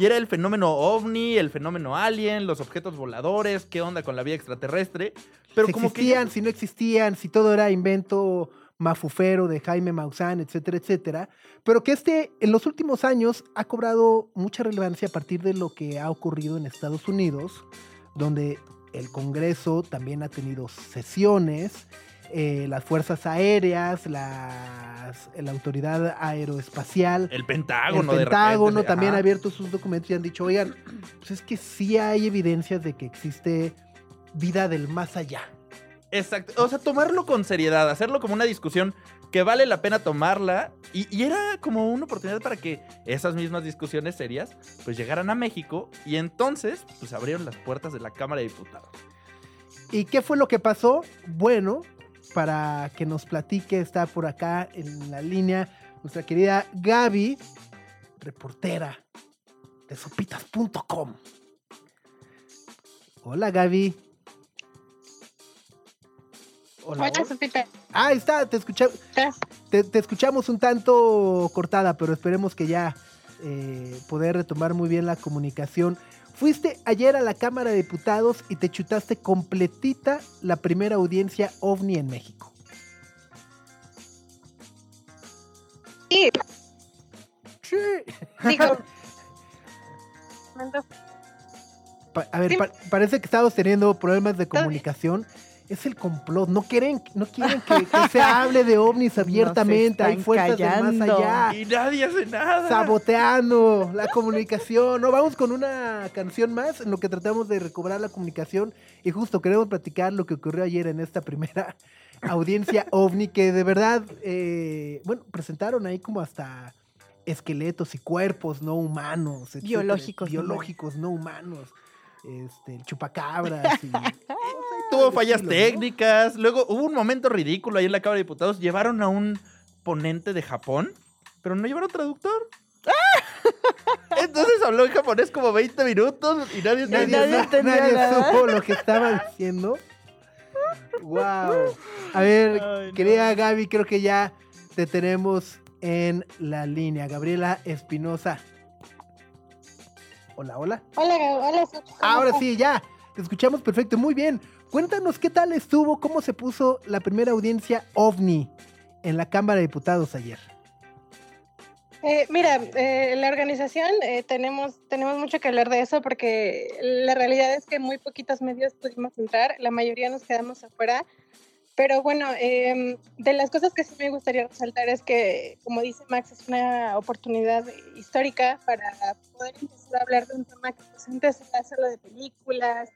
Y era el fenómeno ovni, el fenómeno alien, los objetos voladores, qué onda con la vida extraterrestre. Pero
si
como
existían,
que...
si no existían, si todo era invento mafufero de Jaime Maussan, etcétera, etcétera. Pero que este en los últimos años ha cobrado mucha relevancia a partir de lo que ha ocurrido en Estados Unidos, donde el Congreso también ha tenido sesiones, eh, las fuerzas aéreas, las, la autoridad aeroespacial,
El
el
Pentágono, de
Pentágono
repente,
también ha abierto sus documentos y han dicho, oigan, pues es que sí hay evidencias de que existe vida del más allá.
Exacto. O sea, tomarlo con seriedad, hacerlo como una discusión que vale la pena tomarla. Y, y era como una oportunidad para que esas mismas discusiones serias pues llegaran a México y entonces pues abrieron las puertas de la Cámara de Diputados.
¿Y qué fue lo que pasó? Bueno, para que nos platique, está por acá en la línea nuestra querida Gaby, reportera de sopitas.com. Hola Gaby. Hola.
Hola, Sopita.
Ah, ahí está, te, escucha- te, te escuchamos un tanto cortada, pero esperemos que ya eh, poder retomar muy bien la comunicación. Fuiste ayer a la Cámara de Diputados y te chutaste completita la primera audiencia ovni en México.
Sí,
Sí.
digo.
A ver, pa- parece que estamos teniendo problemas de comunicación. Es el complot. No quieren, no quieren que, que se hable de ovnis abiertamente. Hay fuerzas del más allá.
Y nadie hace nada.
saboteando la comunicación. No, vamos con una canción más en lo que tratamos de recobrar la comunicación y justo queremos platicar lo que ocurrió ayer en esta primera audiencia ovni que de verdad, eh, bueno, presentaron ahí como hasta esqueletos y cuerpos no humanos, etcétera,
Biológicos no
biológicos no humanos, este, el chupacabras y
Tuvo fallas
estilo, ¿no?
técnicas. Luego hubo un momento ridículo ahí en la Cámara de Diputados. Llevaron a un ponente de Japón, pero no llevaron traductor. Entonces habló en japonés como 20 minutos y nadie
Nadie,
Nadie
supo lo que estaba diciendo. Wow. A ver,
Ay, no.
querida Gaby, creo que ya te tenemos en la línea. Gabriela Espinosa. Hola, hola.
Hola, hola. Sofi, ¿cómo
Ahora sí, ya. Te escuchamos perfecto. Muy bien. Cuéntanos qué tal estuvo, cómo se puso la primera audiencia OVNI en la Cámara de Diputados ayer.
Eh, mira, eh, la organización eh, tenemos, tenemos mucho que hablar de eso porque la realidad es que muy poquitos medios pudimos entrar, la mayoría nos quedamos afuera. Pero bueno, em, de las cosas que sí me gustaría resaltar es que, como dice Max, es una oportunidad histórica para poder empezar a hablar de un tema que pues antes era solo de películas,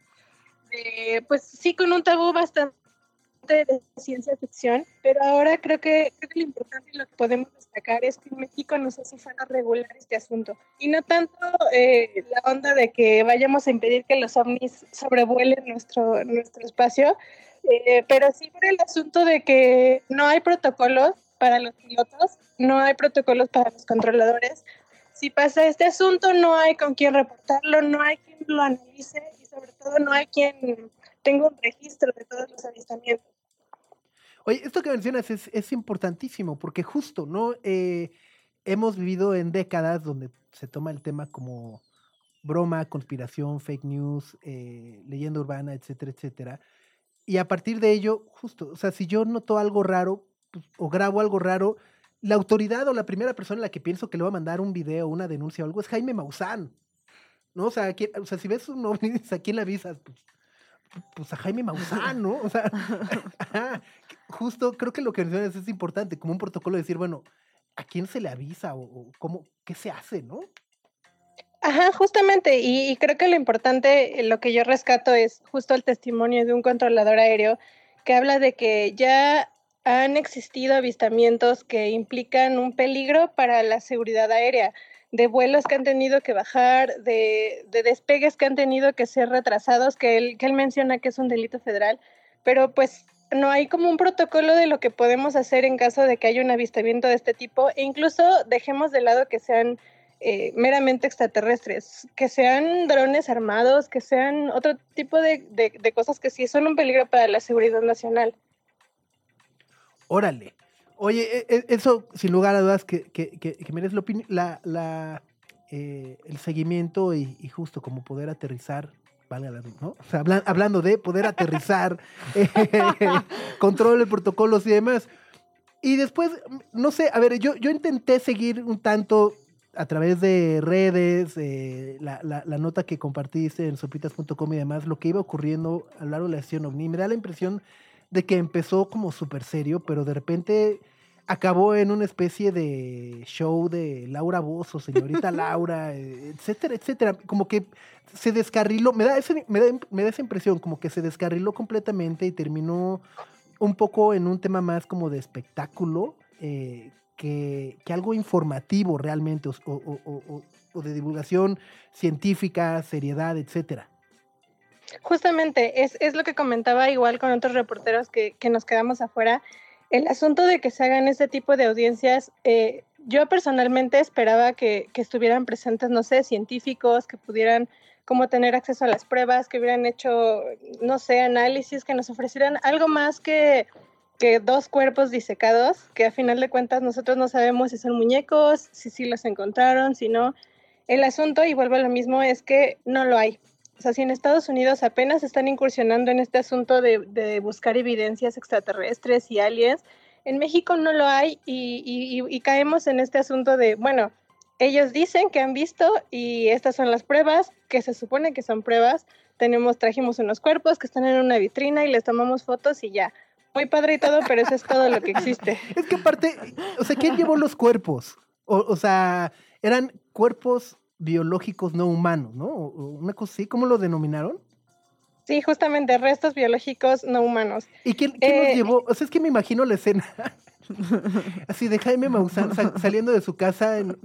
de, pues sí, con un tabú bastante de ciencia ficción, pero ahora creo que, creo que lo importante y lo que podemos destacar es que en México nos hace falta regular este asunto. Y no tanto eh, la onda de que vayamos a impedir que los ovnis sobrevuelen nuestro, nuestro espacio, eh, pero sí por el asunto de que no hay protocolos para los pilotos, no hay protocolos para los controladores. Si pasa este asunto, no hay con quién reportarlo, no hay quien lo analice sobre todo no hay quien tenga un registro de todos los avistamientos.
Oye, esto que mencionas es, es importantísimo porque justo, ¿no? Eh, hemos vivido en décadas donde se toma el tema como broma, conspiración, fake news, eh, leyenda urbana, etcétera, etcétera. Y a partir de ello, justo, o sea, si yo noto algo raro pues, o grabo algo raro, la autoridad o la primera persona en la que pienso que le va a mandar un video, una denuncia o algo es Jaime Maussan. ¿No? O sea, ¿a quién- o sea si ves un ovni, dices, ¿a quién le avisas? Pues, pues a Jaime Maussan, ¿no? O sea, justo creo que lo que mencionas es importante, como un protocolo de decir, bueno, ¿a quién se le avisa o, o cómo, qué se hace, no?
Ajá, justamente, y, y creo que lo importante, eh, lo que yo rescato es justo el testimonio de un controlador aéreo que habla de que ya han existido avistamientos que implican un peligro para la seguridad aérea, de vuelos que han tenido que bajar, de, de despegues que han tenido que ser retrasados, que él, que él menciona que es un delito federal, pero pues no hay como un protocolo de lo que podemos hacer en caso de que haya un avistamiento de este tipo, e incluso dejemos de lado que sean eh, meramente extraterrestres, que sean drones armados, que sean otro tipo de, de- de cosas que sí son un peligro para la seguridad nacional.
Órale. Oye, e- e- eso sin lugar a dudas que, que, que, que merece la, la, eh, el seguimiento y, y justo como poder aterrizar, valga la ¿no? O sea, habla- hablando de poder aterrizar, eh, control de protocolos y demás. Y después, no sé, a ver, yo, yo intenté seguir un tanto a través de redes, eh, la, la- la nota que compartiste en sopitas.com y demás, lo que iba ocurriendo a lo largo de la sesión OVNI. Me da la impresión de que empezó como súper serio, pero de repente acabó en una especie de show de Laura Bozo, señorita Laura, eh, etcétera, etcétera. Como que se descarriló, me da, ese- me, da, me da esa impresión, como que se descarriló completamente y terminó un poco en un tema más como de espectáculo eh, que, que algo informativo realmente, o, o- o- o- o de divulgación científica, seriedad, etcétera.
Justamente, es, es lo que comentaba igual con otros reporteros que, que nos quedamos afuera. El asunto de que se hagan este tipo de audiencias, eh, yo personalmente esperaba que, que estuvieran presentes, no sé, científicos, que pudieran como tener acceso a las pruebas, que hubieran hecho, no sé, análisis, que nos ofrecieran algo más que, que dos cuerpos disecados, que a final de cuentas nosotros no sabemos si son muñecos, si sí los encontraron, si no. El asunto, y vuelvo a lo mismo, es que no lo hay. O sea, si en Estados Unidos apenas están incursionando en este asunto de, de buscar evidencias extraterrestres y aliens, en México no lo hay y, y- y- caemos en este asunto de, bueno, ellos dicen que han visto y estas son las pruebas, que se supone que son pruebas. Tenemos, trajimos unos cuerpos que están en una vitrina y les tomamos fotos y ya. Muy padre y todo, pero eso es todo lo que existe.
Es que aparte, o sea, ¿quién llevó los cuerpos? O, o sea, eran cuerpos biológicos no humanos, ¿no? Una cosa así, ¿cómo lo denominaron?
Sí, justamente, restos biológicos no humanos.
¿Y quién, quién los
Eh,
llevó? O sea, es que me imagino la escena. Así de Jaime Maussan sal- saliendo de su casa en,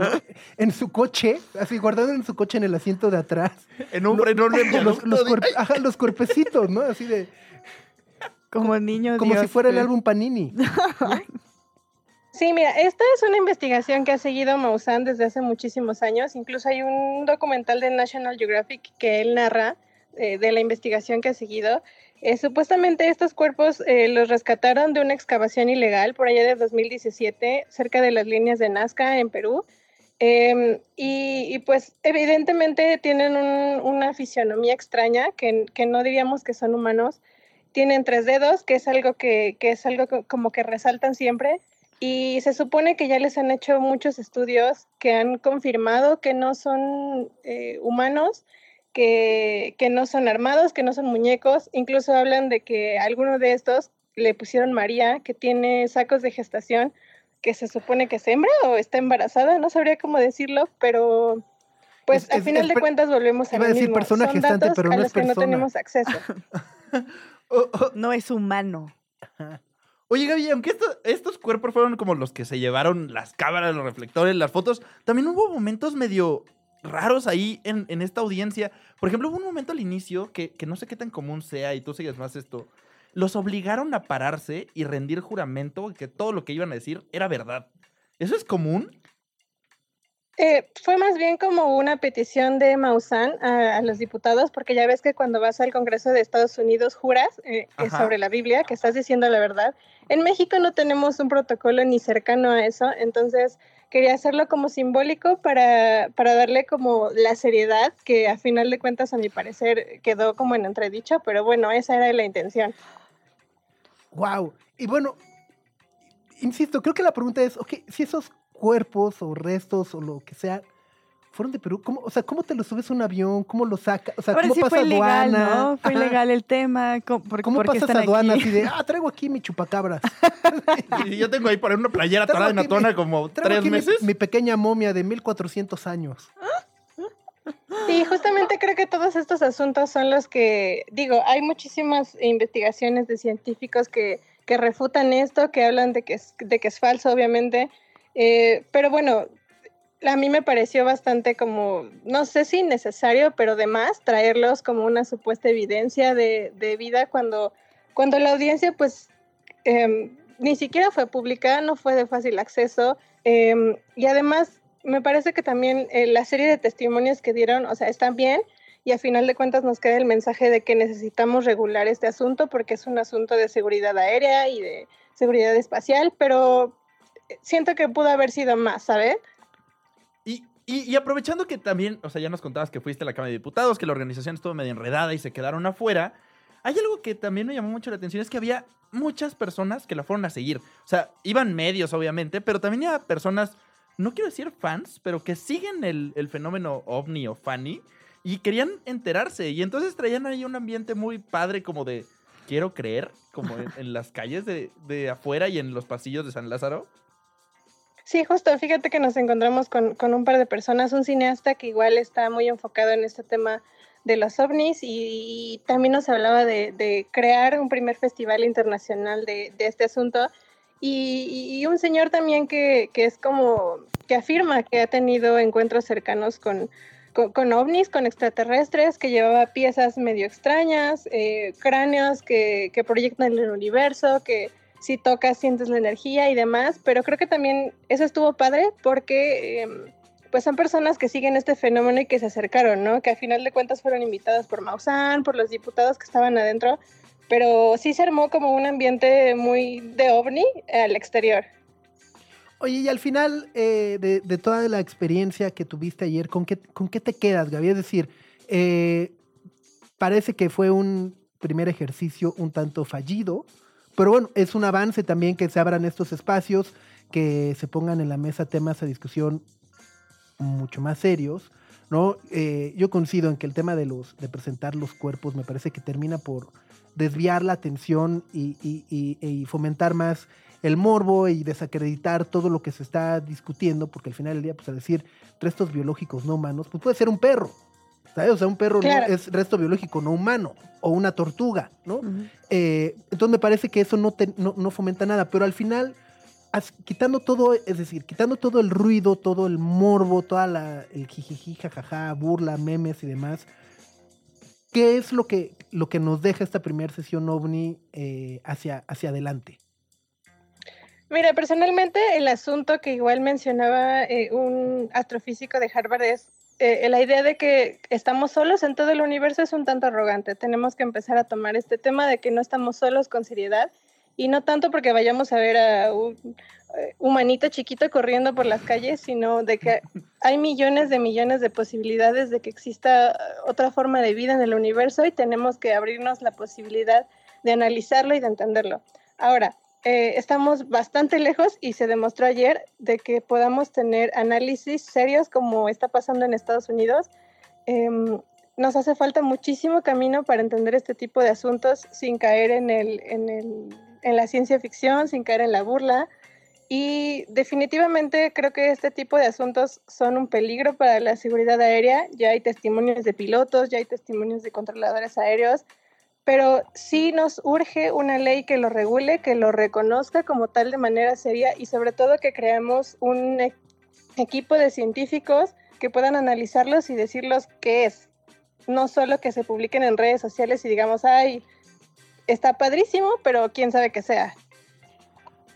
en su coche, así guardado en su coche en el asiento de atrás.
En un
Lo-
enorme
Los, los,
de-
cuerp- ajá, los cuerpecitos, ¿no? Así de,
Como niño
como si fuera el
sí.
álbum Panini.
Sí, mira, esta es una investigación que ha seguido Maussan desde hace muchísimos años. Incluso hay un documental de National Geographic que él narra eh, de la investigación que ha seguido. Eh, supuestamente estos cuerpos eh, los rescataron de una excavación ilegal por allá de 2017 cerca de las líneas de Nazca en Perú. Em, y, pues evidentemente tienen una fisionomía extraña que, que, no diríamos que son humanos. Tienen tres dedos, que es algo que, que es algo como que resaltan siempre. Y se supone que ya les han hecho muchos estudios que han confirmado que no son eh, humanos, que, que, no son armados, que no son muñecos. Incluso hablan de que alguno de estos le pusieron María, que tiene sacos de gestación, que se supone que es hembra o está embarazada, no sabría cómo decirlo, pero pues al final de cuentas volvemos a
a decir persona gestante, pero no es
que no tenemos acceso.
Oh, oh. No es humano.
Oye, Gaby, aunque estos cuerpos fueron como los que se llevaron las cámaras, los reflectores, las fotos, también hubo momentos medio raros ahí en, esta audiencia. Por ejemplo, hubo un momento al inicio que, que, no sé qué tan común sea y tú sigues más esto. Los obligaron a pararse y rendir juramento que todo lo que iban a decir era verdad. ¿Eso es común?
Eh, fue más bien como una petición de Maussan a, los diputados, porque ya ves que cuando vas al Congreso de Estados Unidos juras eh, sobre la Biblia, que estás diciendo la verdad. En México no tenemos un protocolo ni cercano a eso, entonces quería hacerlo como simbólico para, para darle como la seriedad que a final de cuentas a mi parecer quedó como en entredicho, pero bueno, esa era la intención.
Wow. Y bueno, insisto, creo que la pregunta es, ok, si esos cuerpos o restos o lo que sea fueron de Perú. ¿Cómo, o sea, ¿cómo te lo subes a un avión? ¿Cómo lo sacas? O sea, ¿cómo
sí
pasa
fue
aduana?
Ilegal, ¿no? Fue ilegal el tema. ¿Cómo,
¿Cómo pasas aduana así de, ah, traigo aquí mi chupacabras?
y yo tengo ahí por una playera atorada en tona como tres meses.
Mi, mi, pequeña momia de 1400 años.
Sí, justamente creo que todos estos asuntos son los que, digo, hay muchísimas investigaciones de científicos que, que refutan esto, que hablan de que es, de que es falso, obviamente, eh, pero bueno, a mí me pareció bastante como, no sé si necesario, pero además traerlos como una supuesta evidencia de, vida cuando, cuando la audiencia pues em, ni siquiera fue pública, no fue de fácil acceso. Em, y además me parece que también eh, la serie de testimonios que dieron, o sea, están bien y a final de cuentas nos queda el mensaje de que necesitamos regular este asunto porque es un asunto de seguridad aérea y de seguridad espacial, pero siento que pudo haber sido más, ¿sabes?
Y, y, aprovechando que también, o sea, ya nos contabas que fuiste a la Cámara de Diputados, que la organización estuvo medio enredada y se quedaron afuera. Hay algo que también me llamó mucho la atención, es que había muchas personas que la fueron a seguir. O sea, iban medios, obviamente, pero también había personas, no quiero decir fans, pero que siguen el, el fenómeno ovni o funny y querían enterarse. Y entonces traían ahí un ambiente muy padre como de quiero creer, como en, en las calles de, de afuera y en los pasillos de San Lázaro.
Sí, justo, fíjate que nos encontramos con, un par de personas, un cineasta que igual está muy enfocado en este tema de los ovnis y, también nos hablaba de, crear un primer festival internacional de, este asunto. Y, un señor también que, es como que afirma que ha tenido encuentros cercanos con, con, ovnis, con extraterrestres, que llevaba piezas medio extrañas, eh, cráneos que, que proyectan el universo, que si tocas sientes la energía y demás, pero creo que también eso estuvo padre porque em, pues son personas que siguen este fenómeno y que se acercaron, ¿no? Que al final de cuentas fueron invitadas por Maussan, por los diputados que estaban adentro, pero sí se armó como un ambiente muy de ovni al exterior.
Oye, y al final eh, de, toda la experiencia que tuviste ayer, ¿con qué, con qué te quedas, Gaby? Es decir, eh, parece que fue un primer ejercicio un tanto fallido, pero bueno, es un avance también que se abran estos espacios, que se pongan en la mesa temas a discusión mucho más serios. ¿no? Eh, yo coincido en que el tema de, los, de presentar los cuerpos me parece que termina por desviar la atención y, y, fomentar más el morbo y desacreditar todo lo que se está discutiendo, porque al final del día, pues a decir restos biológicos no humanos, pues puede ser un perro, o sea, un perro es resto biológico no humano, o una tortuga, ¿no? Eh, entonces me parece que eso no, no, fomenta nada, pero al final, quitando todo, es decir, quitando todo el ruido, todo el morbo, toda la, el jijiji, jajaja, burla, memes y demás, ¿qué es lo que, lo que nos deja esta primera sesión ovni eh, hacia, hacia adelante?
Mira, personalmente el asunto que igual mencionaba eh, un astrofísico de Harvard es eh, la idea de que estamos solos en todo el universo es un tanto arrogante. Tenemos que empezar a tomar este tema de que no estamos solos con seriedad y no tanto porque vayamos a ver a un eh, humanito chiquito corriendo por las calles, sino de que hay millones de millones de posibilidades de que exista otra forma de vida en el universo y tenemos que abrirnos la posibilidad de analizarlo y de entenderlo. Ahora, eh, estamos bastante lejos y se demostró ayer de que podamos tener análisis serios como está pasando en Estados Unidos. Em, nos hace falta muchísimo camino para entender este tipo de asuntos sin caer en, el, en, el, en la ciencia ficción, sin caer en la burla. Y definitivamente creo que este tipo de asuntos son un peligro para la seguridad aérea. Ya hay testimonios de pilotos, ya hay testimonios de controladores aéreos pero sí nos urge una ley que lo regule, que lo reconozca como tal de manera seria y sobre todo que creemos un e-, equipo de científicos que puedan analizarlos y decirlos qué es. No solo que se publiquen en redes sociales y digamos, ay, está padrísimo, pero quién sabe qué sea.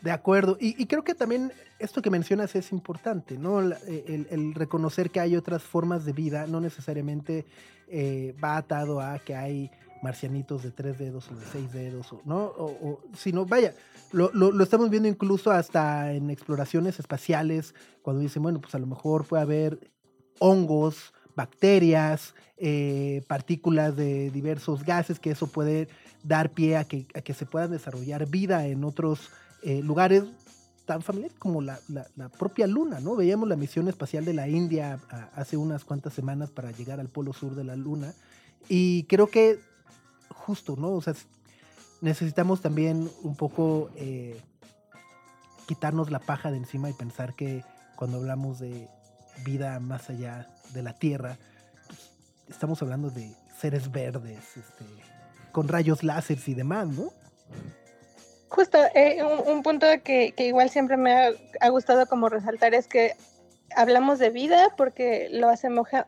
De acuerdo. Y, creo que también esto que mencionas es importante, ¿no? El, reconocer que hay otras formas de vida, no necesariamente eh, va atado a que hay marcianitos de tres dedos o de seis dedos, ¿no? O, si no, vaya, lo, estamos viendo incluso hasta en exploraciones espaciales, cuando dicen, bueno, pues a lo mejor puede haber hongos, bacterias, eh, partículas de diversos gases, que eso puede dar pie a que, que se puedan desarrollar vida en otros eh, lugares tan familiares como la, propia Luna, ¿no? Veíamos la misión espacial de la India hace unas cuantas semanas para llegar al polo sur de la Luna. Y creo que justo, ¿no? O sea, necesitamos también un poco eh, quitarnos la paja de encima y pensar que cuando hablamos de vida más allá de la Tierra, pues, estamos hablando de seres verdes, este, con rayos láseres y demás, ¿no?
Justo, eh, un, punto que, igual siempre me ha, gustado como resaltar es que hablamos de vida porque lo,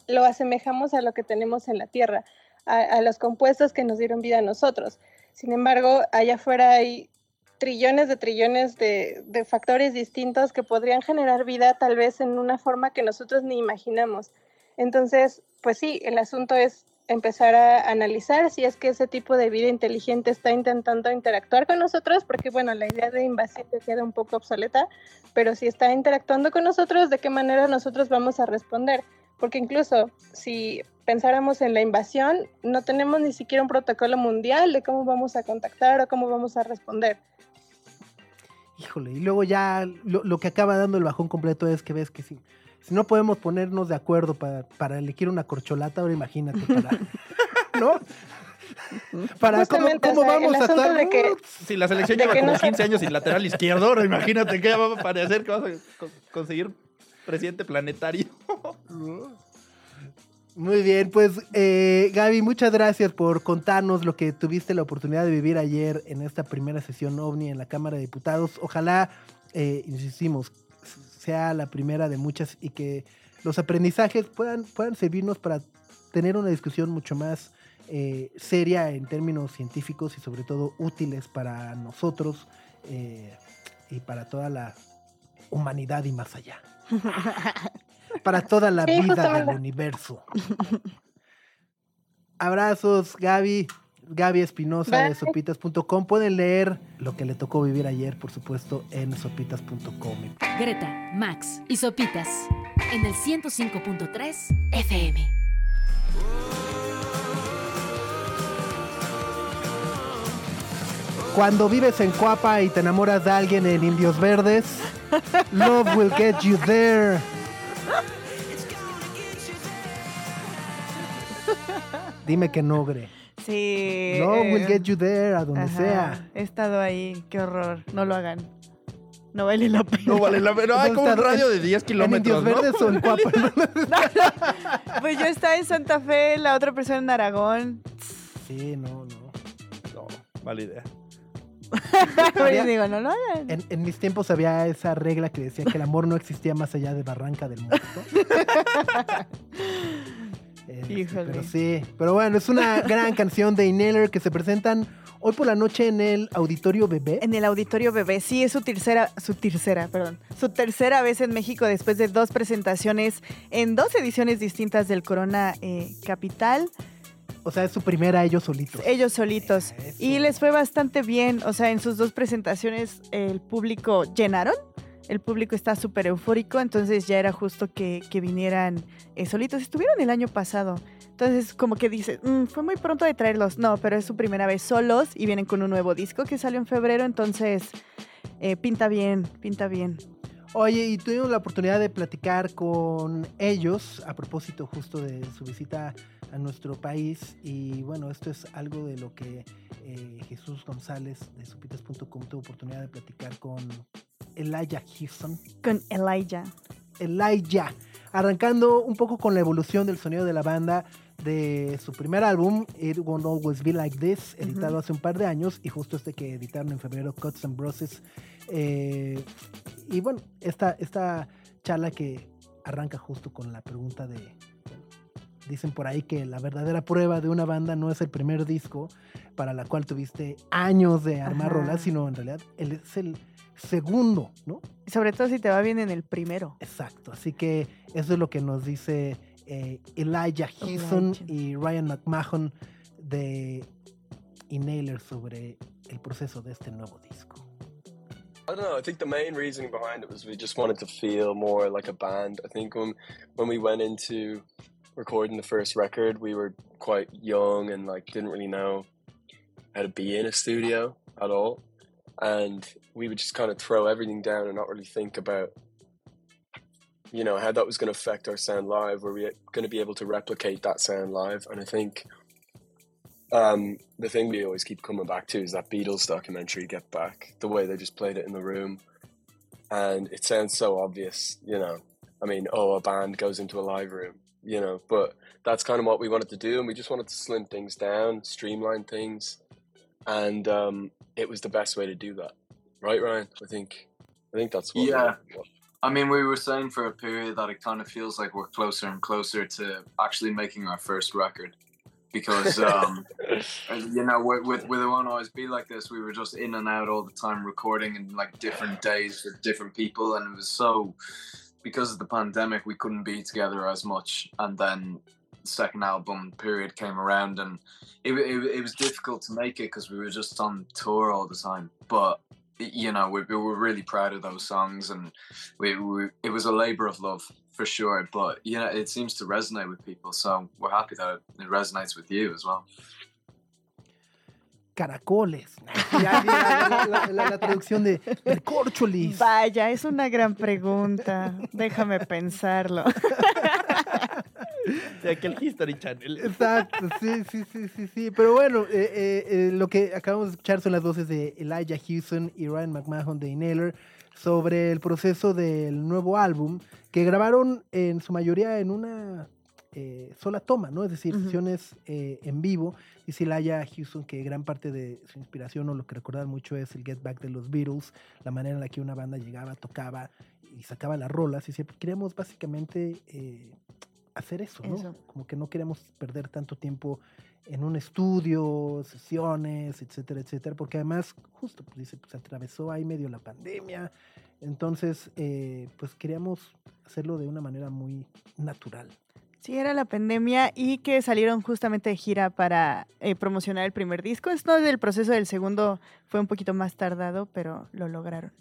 lo asemejamos a lo que tenemos en la Tierra a, los compuestos que nos dieron vida a nosotros. Sin embargo, allá afuera hay trillones de trillones de, factores distintos que podrían generar vida tal vez en una forma que nosotros ni imaginamos. Entonces, pues sí, el asunto es empezar a analizar si es que ese tipo de vida inteligente está intentando interactuar con nosotros, porque bueno, la idea de invasión queda un poco obsoleta, pero si está interactuando con nosotros, ¿de qué manera nosotros vamos a responder? Porque incluso si pensáramos en la invasión, no tenemos ni siquiera un protocolo mundial de cómo vamos a contactar o cómo vamos a responder.
Híjole, y luego ya lo, que acaba dando el bajón completo es que ves que si, si no podemos ponernos de acuerdo para, para elegir una corcholata, ahora imagínate para... ¿No? Para cómo, vamos a estar.
si la selección lleva como 15 años sin lateral izquierdo, ahora imagínate qué va a parecer que vas a conseguir presidente planetario.
Muy bien, pues eh, Gaby, muchas gracias por contarnos lo que tuviste la oportunidad de vivir ayer en esta primera sesión ovni en la Cámara de Diputados. Ojalá, eh, insistimos, sea la primera de muchas y que los aprendizajes puedan, puedan servirnos para tener una discusión mucho más eh, seria en términos científicos y sobre todo útiles para nosotros y para toda la humanidad y más allá. para toda la vida del universo. Abrazos, Gaby. Gaby Espinosa de sopitas.com. Pueden leer lo que le tocó vivir ayer, por supuesto, en sopitas.com.
Greta, Max y Sopitas en el 105.3 FM.
Cuando vives en Cuapa y te enamoras de alguien en Indios Verdes, love will get you there. Dime que no, Gre.
Sí.
No, we'll eh, get you there, a donde sea.
He estado ahí, qué horror. No lo hagan. No vale la pena.
No vale la pena. Hay como un radio de 10 kilómetros.
En Verdes o en Cuapa.
Pues yo estaba en Santa Fe, la otra persona en Aragón.
Sí, no, no.
No, mala idea.
digo, no lo hagan.
En, en, mis tiempos había esa regla que decía que el amor no existía más allá de Barranca del Muerto. Este, pero sí, pero bueno, es una gran canción de Inhaler que se presentan hoy por la noche en el Auditorio Bebé.
En el Auditorio Bebé, sí, es su tercera, su tercera, perdón, su tercera vez en México después de dos presentaciones en dos ediciones distintas del Corona eh, Capital.
O sea, es su primera ellos solitos.
Ellos solitos.
Eso.
Y les fue bastante bien. O sea, en sus dos presentaciones el público llenaron. El público está súper eufórico, entonces ya era justo que, que vinieran eh, solitos. Estuvieron el año pasado. Entonces, como que dice, "Mm, fue muy pronto de traerlos. No, pero es su primera vez solos y vienen con un nuevo disco que salió en febrero. Entonces, eh, pinta bien, pinta bien.
Oye, y tuvimos la oportunidad de platicar con ellos a propósito justo de su visita a nuestro país. Y bueno, esto es algo de lo que eh, Jesús González de supitas.com tuvo oportunidad de platicar con Elijah Houston.
Con Elijah.
Elijah, arrancando un poco con la evolución del sonido de la banda de su primer álbum, It Won't Always Be Like This, editado hace un par de años, y justo este que editaron en febrero, Cuts and Bruises. Eh, y bueno, esta, esta charla que arranca justo con la pregunta de... Dicen por ahí que la verdadera prueba de una banda no es el primer disco para la cual tuviste años de armar
Ajá.
rolas, sino en realidad el- es el segundo, ¿no?
Y sobre todo si te va bien en el primero.
Exacto, así que eso es lo que nos dice eh, Elijah Heason y Ryan McMahon de Inhaler sobre el proceso de este nuevo disco.
I don't know. I think the main reasoning behind it was we just wanted to feel more like a band. I think when when we went into recording the first record, we were quite young and like didn't really know how to be in a studio at all, and we would just kind of throw everything down and not really think about you know how that was going to affect our sound live. Were we going to be able to replicate that sound live? And I think um, the thing we always keep coming back to is that Beatles documentary, Get Back, the way they just played it in the room. And it sounds so obvious, you know. I mean, oh, a band goes into a live room, you know, but that's kind of what we wanted to do. And we just wanted to slim things down, streamline things. And um, it was the best way to do that. Right, Ryan? I think. I think that's what.
Yeah. I mean, we were saying for a period that it kind of feels like we're closer and closer to actually making our first record. Because, um, you know, with, with, with It Won't Always Be Like This, we were just in and out all the time recording in like different days with different people. And it was so, because of the pandemic, we couldn't be together as much. And then the second album period came around and it, it, it was difficult to make it because we were just on tour all the time. But, you know, we, we were really proud of those songs and we, we it was a labor of love for sure but you know it seems to resonate with people so we're happy that it resonates with you as well
Caracoles. Ya, ya, la, la- la- la traducción de, de corcholis.
Vaya, es una gran pregunta. Déjame pensarlo.
De aquel History Channel.
Exacto, sí, sí, sí, sí, sí. Pero bueno, eh, eh, eh, lo que acabamos de escuchar son las voces de Elijah Houston y Ryan McMahon de Inhaler sobre el proceso del nuevo álbum que grabaron en su mayoría en una eh, sola toma, ¿no? Es decir,
Ujú.
sesiones eh, en vivo. Dice Elijah Houston que gran parte de su inspiración o lo que recordaban mucho es el Get Back de los Beatles, la manera en la que una banda llegaba, tocaba y sacaba las rolas. Y decía, "Pues queríamos básicamente eh, hacer eso, ¿no?
Eso.
Como que no queremos perder tanto tiempo en un estudio, sesiones, etcétera, etcétera, porque además, justo, pues dice, pues atravesó ahí medio la pandemia, entonces, eh, pues queríamos hacerlo de una manera muy natural.
Sí, era la pandemia y que salieron justamente de gira para eh, promocionar el primer disco. Esto del proceso del segundo fue un poquito más tardado, pero lo lograron.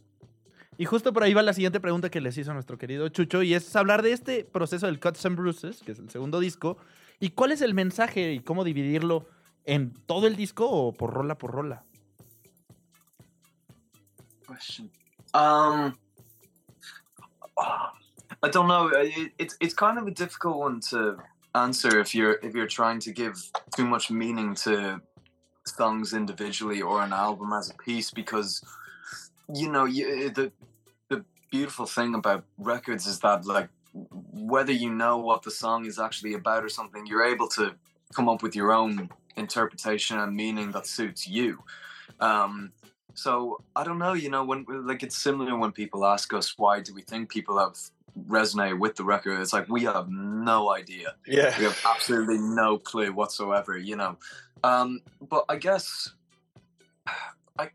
Y justo por ahí va la siguiente pregunta que les hizo nuestro querido Chucho, y es hablar de este proceso del Cuts and Bruises, que es el segundo disco, y cuál es el mensaje y cómo dividirlo en todo el disco o por rola por rola.
question um i don't know it, it's it's kind of a difficult one to answer if you're if you're trying to give too much meaning to songs individually or an album as a piece because you know you, the the beautiful thing about records is that like whether you know what the song is actually about or something you're able to come up with your own interpretation and meaning that suits you um so I don't know, you know, when like it's similar when people ask us why do we think people have resonated with the record? It's like we have no idea.
Yeah.
We have absolutely no clue whatsoever, you know. Um, but I guess I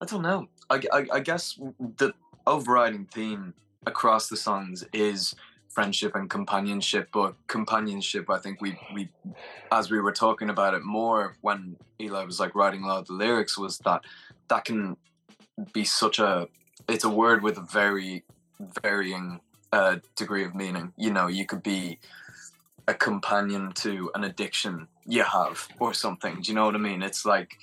I don't know. I, I, guess the overriding theme across the songs is friendship and companionship, but companionship, I think we we as we were talking about it more when Eli was like writing a lot of the lyrics was that that can be such a it's a word with a very varying uh, degree of meaning. You know, you could be a companion to an addiction you have or something. Do you know what I mean? It's like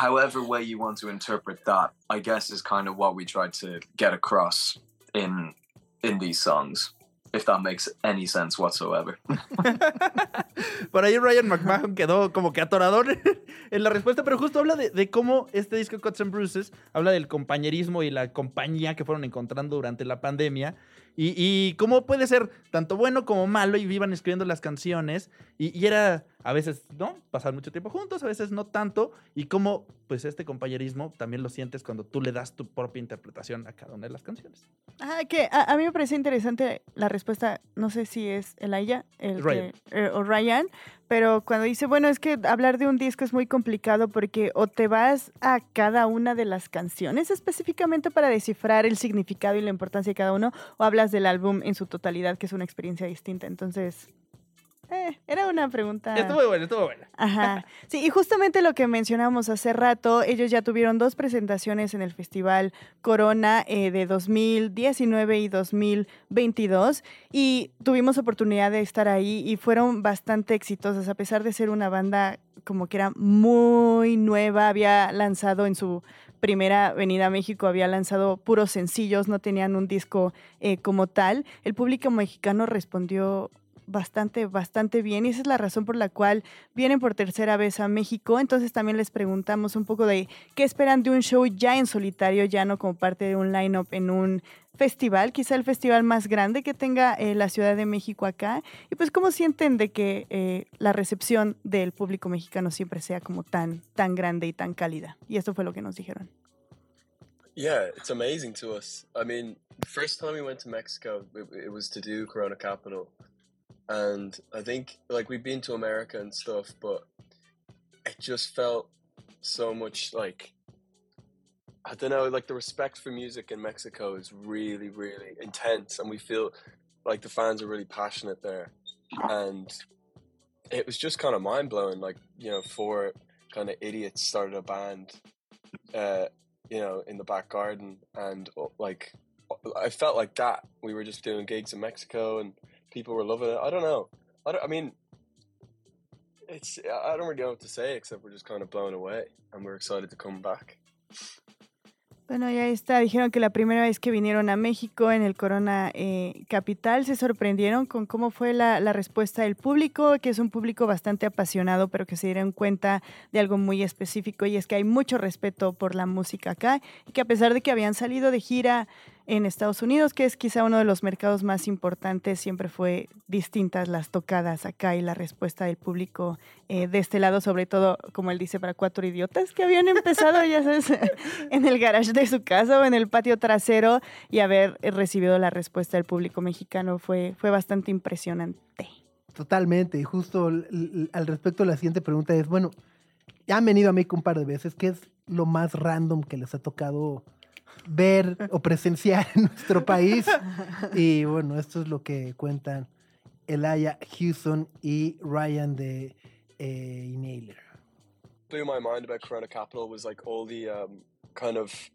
however way you want to interpret that, I guess is kind of what we tried to get across in in these songs. If that makes any sense whatsoever.
Por ahí Ryan McMahon quedó como que atorador en la respuesta, pero justo habla de, de, cómo este disco Cuts and Bruises habla del compañerismo y la compañía que fueron encontrando durante la pandemia y, y cómo puede ser tanto bueno como malo y vivan escribiendo las canciones y, y, era a veces, ¿no? Pasar mucho tiempo juntos, a veces no tanto y cómo pues este compañerismo también lo sientes cuando tú le das tu propia interpretación a cada una de las canciones.
Ah, que a, a mí me parece interesante la respuesta, no sé si es Elijah el
Ryan.
Que, eh, o Ryan, pero cuando dice, bueno, es que hablar de un disco es muy complicado porque o te vas a cada una de las canciones específicamente para descifrar el significado y la importancia de cada uno, o hablas del álbum en su totalidad, que es una experiencia distinta. Entonces, eh, era una pregunta.
Estuvo buena, estuvo buena.
Ajá. Sí, y justamente lo que mencionamos hace rato, ellos ya tuvieron dos presentaciones en el Festival Corona eh, de 2019 y 2022 y tuvimos oportunidad de estar ahí y fueron bastante exitosas, a pesar de ser una banda como que era muy nueva, había lanzado en su primera venida a México, había lanzado puros sencillos, no tenían un disco eh, como tal. El público mexicano respondió bastante, bastante bien y esa es la razón por la cual vienen por tercera vez a México. Entonces también les preguntamos un poco de qué esperan de un show ya en solitario, ya no como parte de un line-up en un festival, quizá el festival más grande que tenga eh, la Ciudad de México acá. Y pues cómo sienten de que eh, la recepción del público mexicano siempre sea como tan, tan grande y tan cálida. Y esto fue lo que nos dijeron.
Yeah, it's amazing to us. I mean, first time we went to Mexico, it was to do Corona Capital. And I think like we've been to America and stuff, but it just felt so much like I don't know, like the respect for music in Mexico is really, really intense, and we feel like the fans are really passionate there, and it was just kind of mind blowing. Like you know, four kind of idiots started a band, uh, you know, in the back garden, and like I felt like that. We were just doing gigs in Mexico and people were loving it. I don't know. I, don't, I mean, it's I don't really know what to say except we're just kind of blown away and we're excited to come back.
Bueno, ya está. Dijeron que la primera vez que vinieron a México en el Corona eh, Capital se sorprendieron con cómo fue la, la, respuesta del público, que es un público bastante apasionado, pero que se dieron cuenta de algo muy específico y es que hay mucho respeto por la música acá y que a pesar de que habían salido de gira en Estados Unidos, que es quizá uno de los mercados más importantes, siempre fue distintas las tocadas acá y la respuesta del público eh, de este lado, sobre todo, como él dice, para cuatro idiotas que habían empezado, ya sabes, en el garage de su casa o en el patio trasero y haber recibido la respuesta del público mexicano fue, fue bastante impresionante.
Totalmente, y justo al respecto la siguiente pregunta es, bueno, ya han venido a México un par de veces, ¿qué es lo más random que les ha tocado ver o presenciar en nuestro país. Y bueno, esto es lo que cuentan Elia Houston y Ryan de eh, Inhaler.
Blew my mind about Corona Capital was like all the um, kind of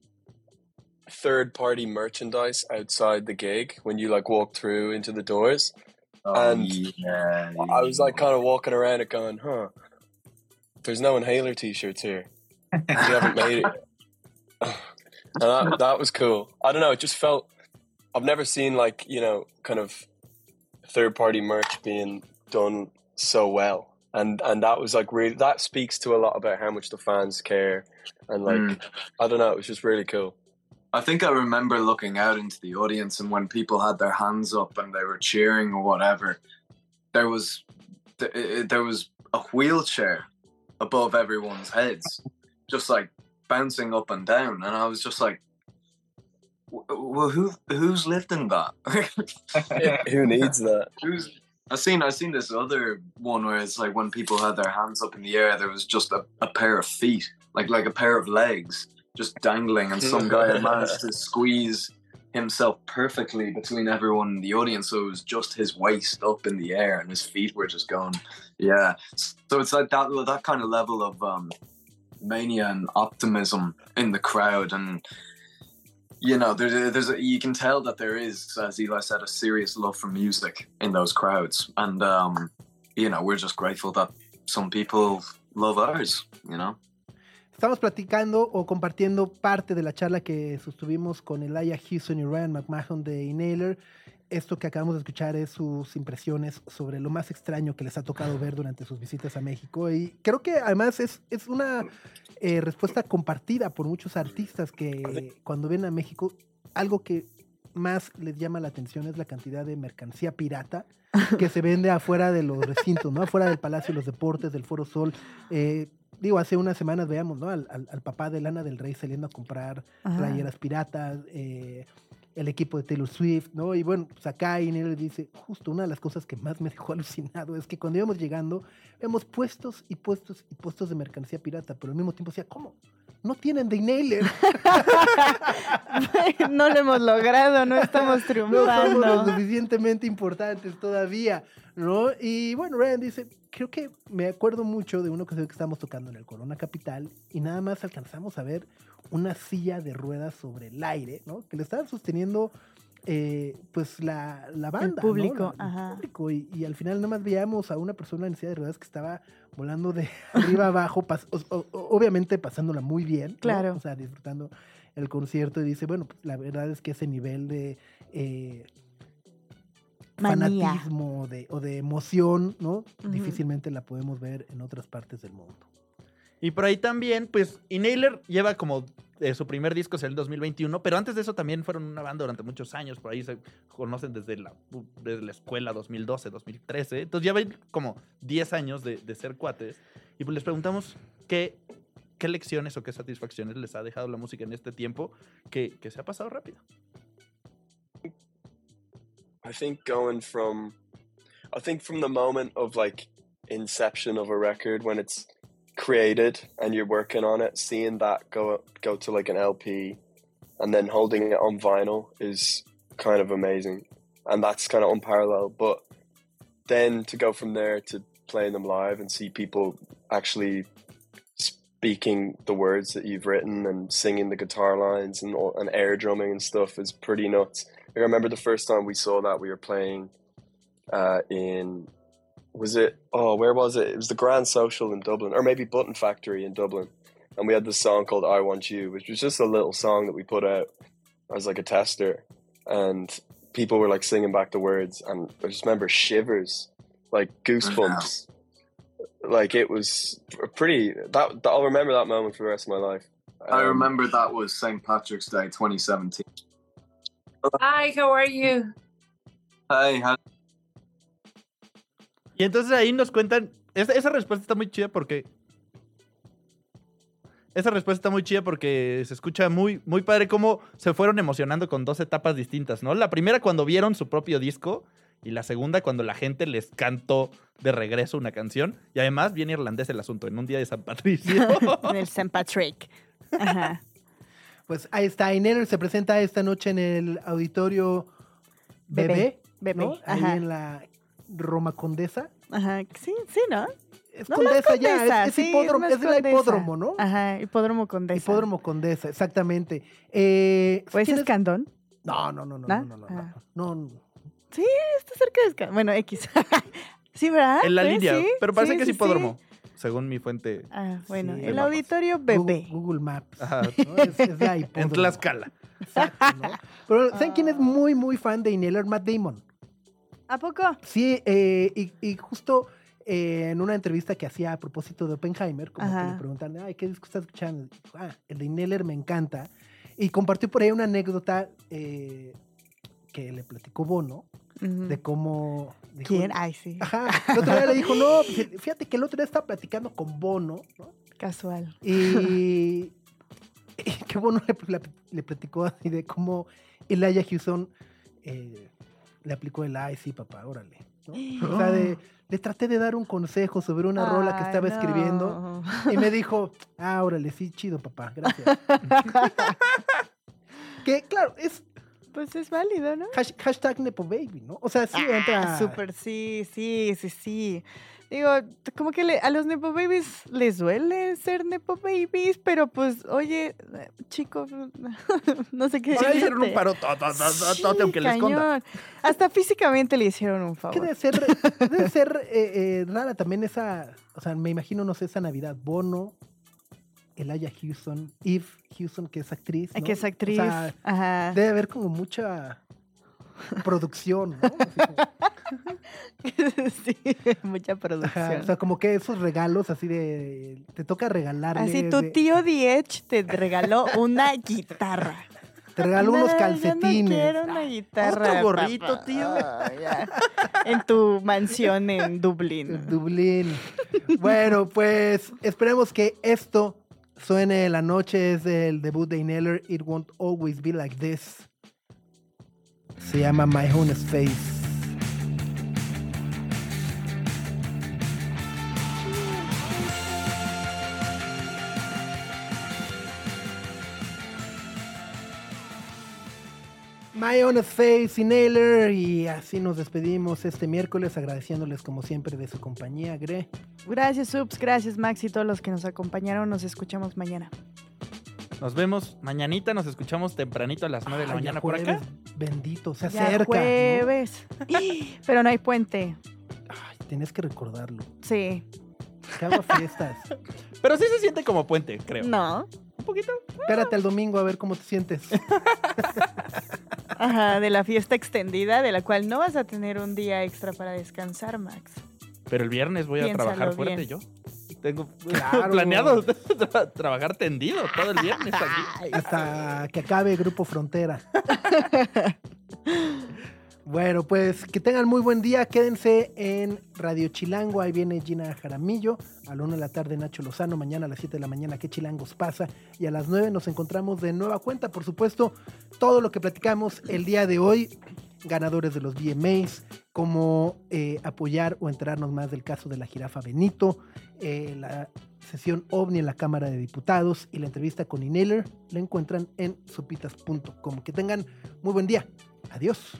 third party merchandise outside the gig when you like walk through into the doors.
Oh,
and
yeah,
I was like kind of walking around it going, huh, there's no inhaler t shirts here. You haven't made it. and that, that was cool. I don't know. It just felt. I've never seen like you know kind of third party merch being done so well, and and that was like really that speaks to a lot about how much the fans care, and like
Mm.
I don't know. It was just really cool.
I think I remember looking out into the audience, and when people had their hands up and they were cheering or whatever, there was there was a wheelchair above everyone's heads, just like bouncing up and down, and I was just like, "Well, who who's lifting that?
Who needs that?
who's I've seen I've seen this other one where it's like when people had their hands up in the air, there was just a, a pair of feet, like like a pair of legs, just dangling, and some guy had managed to squeeze himself perfectly between everyone in the audience, so it was just his waist up in the air, and his feet were just going, yeah. So it's like that that kind of level of um, mania and optimism in the crowd, and you know, there's there's a, you can tell that there is, as Eli said, a serious love for music in those crowds, and um, you know, we're just grateful that some people love ours. You know.
Estamos platicando o compartiendo parte de la charla que sostuvimos con Elijah Houston y Ryan McMahon de Inhaler. Esto que acabamos de escuchar es sus impresiones sobre lo más extraño que les ha tocado ver durante sus visitas a México. Y creo que además es, es una eh, respuesta compartida por muchos artistas que cuando ven a México, algo que más les llama la atención es la cantidad de mercancía pirata que se vende afuera de los recintos, ¿no? Afuera del Palacio de los Deportes, del Foro Sol. Eh, digo, hace unas semanas veamos, ¿no? Al, al- al papá de Lana del Rey saliendo a comprar
Ajá.
playeras piratas, eh, el equipo de Taylor Swift, ¿no? Y bueno, pues acá Inel dice, justo una de las cosas que más me dejó alucinado es que cuando íbamos llegando, vemos puestos y puestos y puestos de mercancía pirata, pero al mismo tiempo decía, ¿cómo? No tienen de Inhaler.
no lo hemos logrado, no estamos
no somos lo
triunfando.
suficientemente importantes todavía, ¿no? Y bueno, Ryan dice, creo que me acuerdo mucho de una ocasión que estábamos tocando en el Corona Capital y nada más alcanzamos a ver una silla de ruedas sobre el aire, ¿no? Que le estaban sosteniendo eh, pues la, la banda, ¿no?
público,
La- el
ajá.
público. Y, y al final nada más veíamos a una persona en silla de ruedas que estaba volando de arriba abajo, pas- o- o- o- obviamente pasándola muy bien, ¿no?
Claro.
O sea, disfrutando el concierto y dice, bueno, pues la verdad es que ese nivel de eh,
Manía.
fanatismo de, o de emoción, ¿no?
Ujú.
Difícilmente la podemos ver en otras partes del mundo.
Y por ahí también, pues, Inhaler lleva como eh, su primer disco es el 2021, pero antes de eso también fueron una banda durante muchos años, por ahí se conocen desde la, desde la escuela 2012, 2013, entonces ya ven como 10 años de, de ser cuates, y pues les preguntamos qué, qué lecciones o qué satisfacciones les ha dejado la música en este tiempo que, que se ha pasado rápido.
I think going from, I think from the moment of like inception of a record when it's created and you're working on it, seeing that go up, go to like an LP, and then holding it on vinyl is kind of amazing, and that's kind of unparalleled. But then to go from there to playing them live and see people actually speaking the words that you've written and singing the guitar lines and and air drumming and stuff is pretty nuts. I remember the first time we saw that we were playing uh, in was it oh where was it? It was the Grand Social in Dublin or maybe Button Factory in Dublin, and we had this song called "I Want You," which was just a little song that we put out as like a tester, and people were like singing back the words, and I just remember shivers, like goosebumps. Like it was pretty that, I'll remember that moment for the rest of my life.
I
Um,
remember that was St. Patrick's Day 2017.
Hi, how are you?
Hey, how
Y entonces ahí nos cuentan, esa, esa respuesta está muy chida porque... Esa respuesta está muy chida porque se escucha muy, muy padre cómo se fueron emocionando con dos etapas distintas, ¿no? La primera cuando vieron su propio disco y la segunda cuando la gente les cantó de regreso una canción. Y además bien irlandés el asunto, en un día de San Patricio.
En el St. Patrick. Ajá.
Pues ahí está, Inhaler se presenta esta noche en el auditorio Bebé,
Bebé,
¿no? Ahí
ajá.
en la Roma Condesa.
Ajá. Sí, sí, ¿no?
Es
No,
Condesa ya, es, es
sí,
hipódromo, es de la
Condesa.
hipódromo, ¿no?
Ajá, hipódromo Condesa.
Hipódromo Condesa, exactamente. Eh,
¿O ese
¿tienes-
es Candón?
No, no, no, no,
¿No?
no, no, no,
Ah.
no, no.
Sí, está cerca de Escandón. Bueno, X. sí, ¿verdad?
en la
Pues
línea,
sí,
pero parece
sí,
que es
sí, sí.
hipódromo, según mi fuente.
Ah, bueno,
Sí,
el
mapas.
auditorio bebé.
Google, Google Maps.
Ajá.
¿no? Es, es la
En. Tlaxcala.
Exacto, ¿no? Pero ¿saben quién es muy, muy fan de Inhaler? Matt Damon.
¿A poco?
Sí, eh, y, y justo eh, en una entrevista que hacía a propósito de Oppenheimer, como que le preguntan, ay, ¿qué disco estás escuchando? Dijo, Ah, el de Inhaler me encanta. Y compartió por ahí una anécdota eh, que le platicó Bono, De cómo... dijo-
¿Quién? Ay, sí.
Ajá, el otro día le dijo, no, pues, fíjate que el otro día estaba platicando con Bono, ¿no?
Casual.
Y, y qué bueno le, platicó así de cómo Elijah Houston eh, le aplicó el ay, sí, papá, órale. ¿no? O sea, de, le traté de dar un consejo sobre una rola que estaba escribiendo y me dijo, ah, órale, sí, chido, papá, gracias. que, claro, es
Pues es válido, ¿no?
hash- hashtag Nepo Baby, ¿no? O sea, sí entra...
Ah, súper, sí, sí, sí, sí. Digo, como que le- a los Nepo Babies les duele ser Nepo Babies, pero pues, oye, chicos, no sé qué
Sí, le hicieron un paro
Sí,
aunque le esconda.
cañón. Hasta físicamente le hicieron un
Que
favor.
debe ser, debe ser eh, eh, rara también esa, o sea, me imagino, no sé, esa Navidad, Bono, Elijah Houston, Eve Houston, que es actriz.
Ah,
¿no?
Que es
O
actriz.
sea,
Ajá.
debe haber como mucha producción, ¿no? Así como-
sí, mucha
ajá,
producción.
o sea, como que esos regalos así de, te toca regalarle.
Así tu
de-
tío Diech te regaló una guitarra.
Te regaló unos
No, yo no
calcetines.
quiero una guitarra.
Otro gorrito,
papá.
tío.
Ah. En tu mansión en Dublín.
Dublín. Bueno, pues esperemos que esto suene la noche. Es del debut de Ineller. It won't always be like this. Se llama My Honest Face. My Honest Face, Inhaler, y así nos despedimos este miércoles agradeciéndoles como siempre de su compañía, Gre.
Gracias, Subs. Gracias, Max y todos los que nos acompañaron. Nos escuchamos mañana.
Nos vemos mañanita, nos escuchamos tempranito a las 9 de la mañana por acá.
Bendito, se
Ya
acerca. ¿no?
jueves. Pero no hay puente.
Ay, tienes que recordarlo.
Sí.
Haga fiestas.
Pero sí se siente como puente, creo.
No.
Un poquito.
Espérate al domingo a ver cómo te sientes.
Ajá, de la fiesta extendida, de la cual no vas a tener un día extra para descansar, Max.
Pero el viernes voy a trabajar fuerte
bien.
yo. Tengo
Claro.
planeado tra- trabajar tendido todo el viernes aquí.
Hasta que acabe Grupo Frontera. Bueno, pues que tengan muy buen día. Quédense en Radio Chilango. Ahí viene Gina Jaramillo. A la una de la tarde Nacho Lozano. Mañana a las 7 de la mañana ¿Qué Chilangos pasa? Y a las 9 nos encontramos de nueva cuenta. Por supuesto, todo lo que platicamos el día de hoy. Ganadores de los VMAs. Cómo eh, apoyar o enterarnos más del caso de la jirafa Benito. eh, la sesión OVNI en la Cámara de Diputados y la entrevista con Ineller la encuentran en supitas.com. Que tengan muy buen día. Adiós.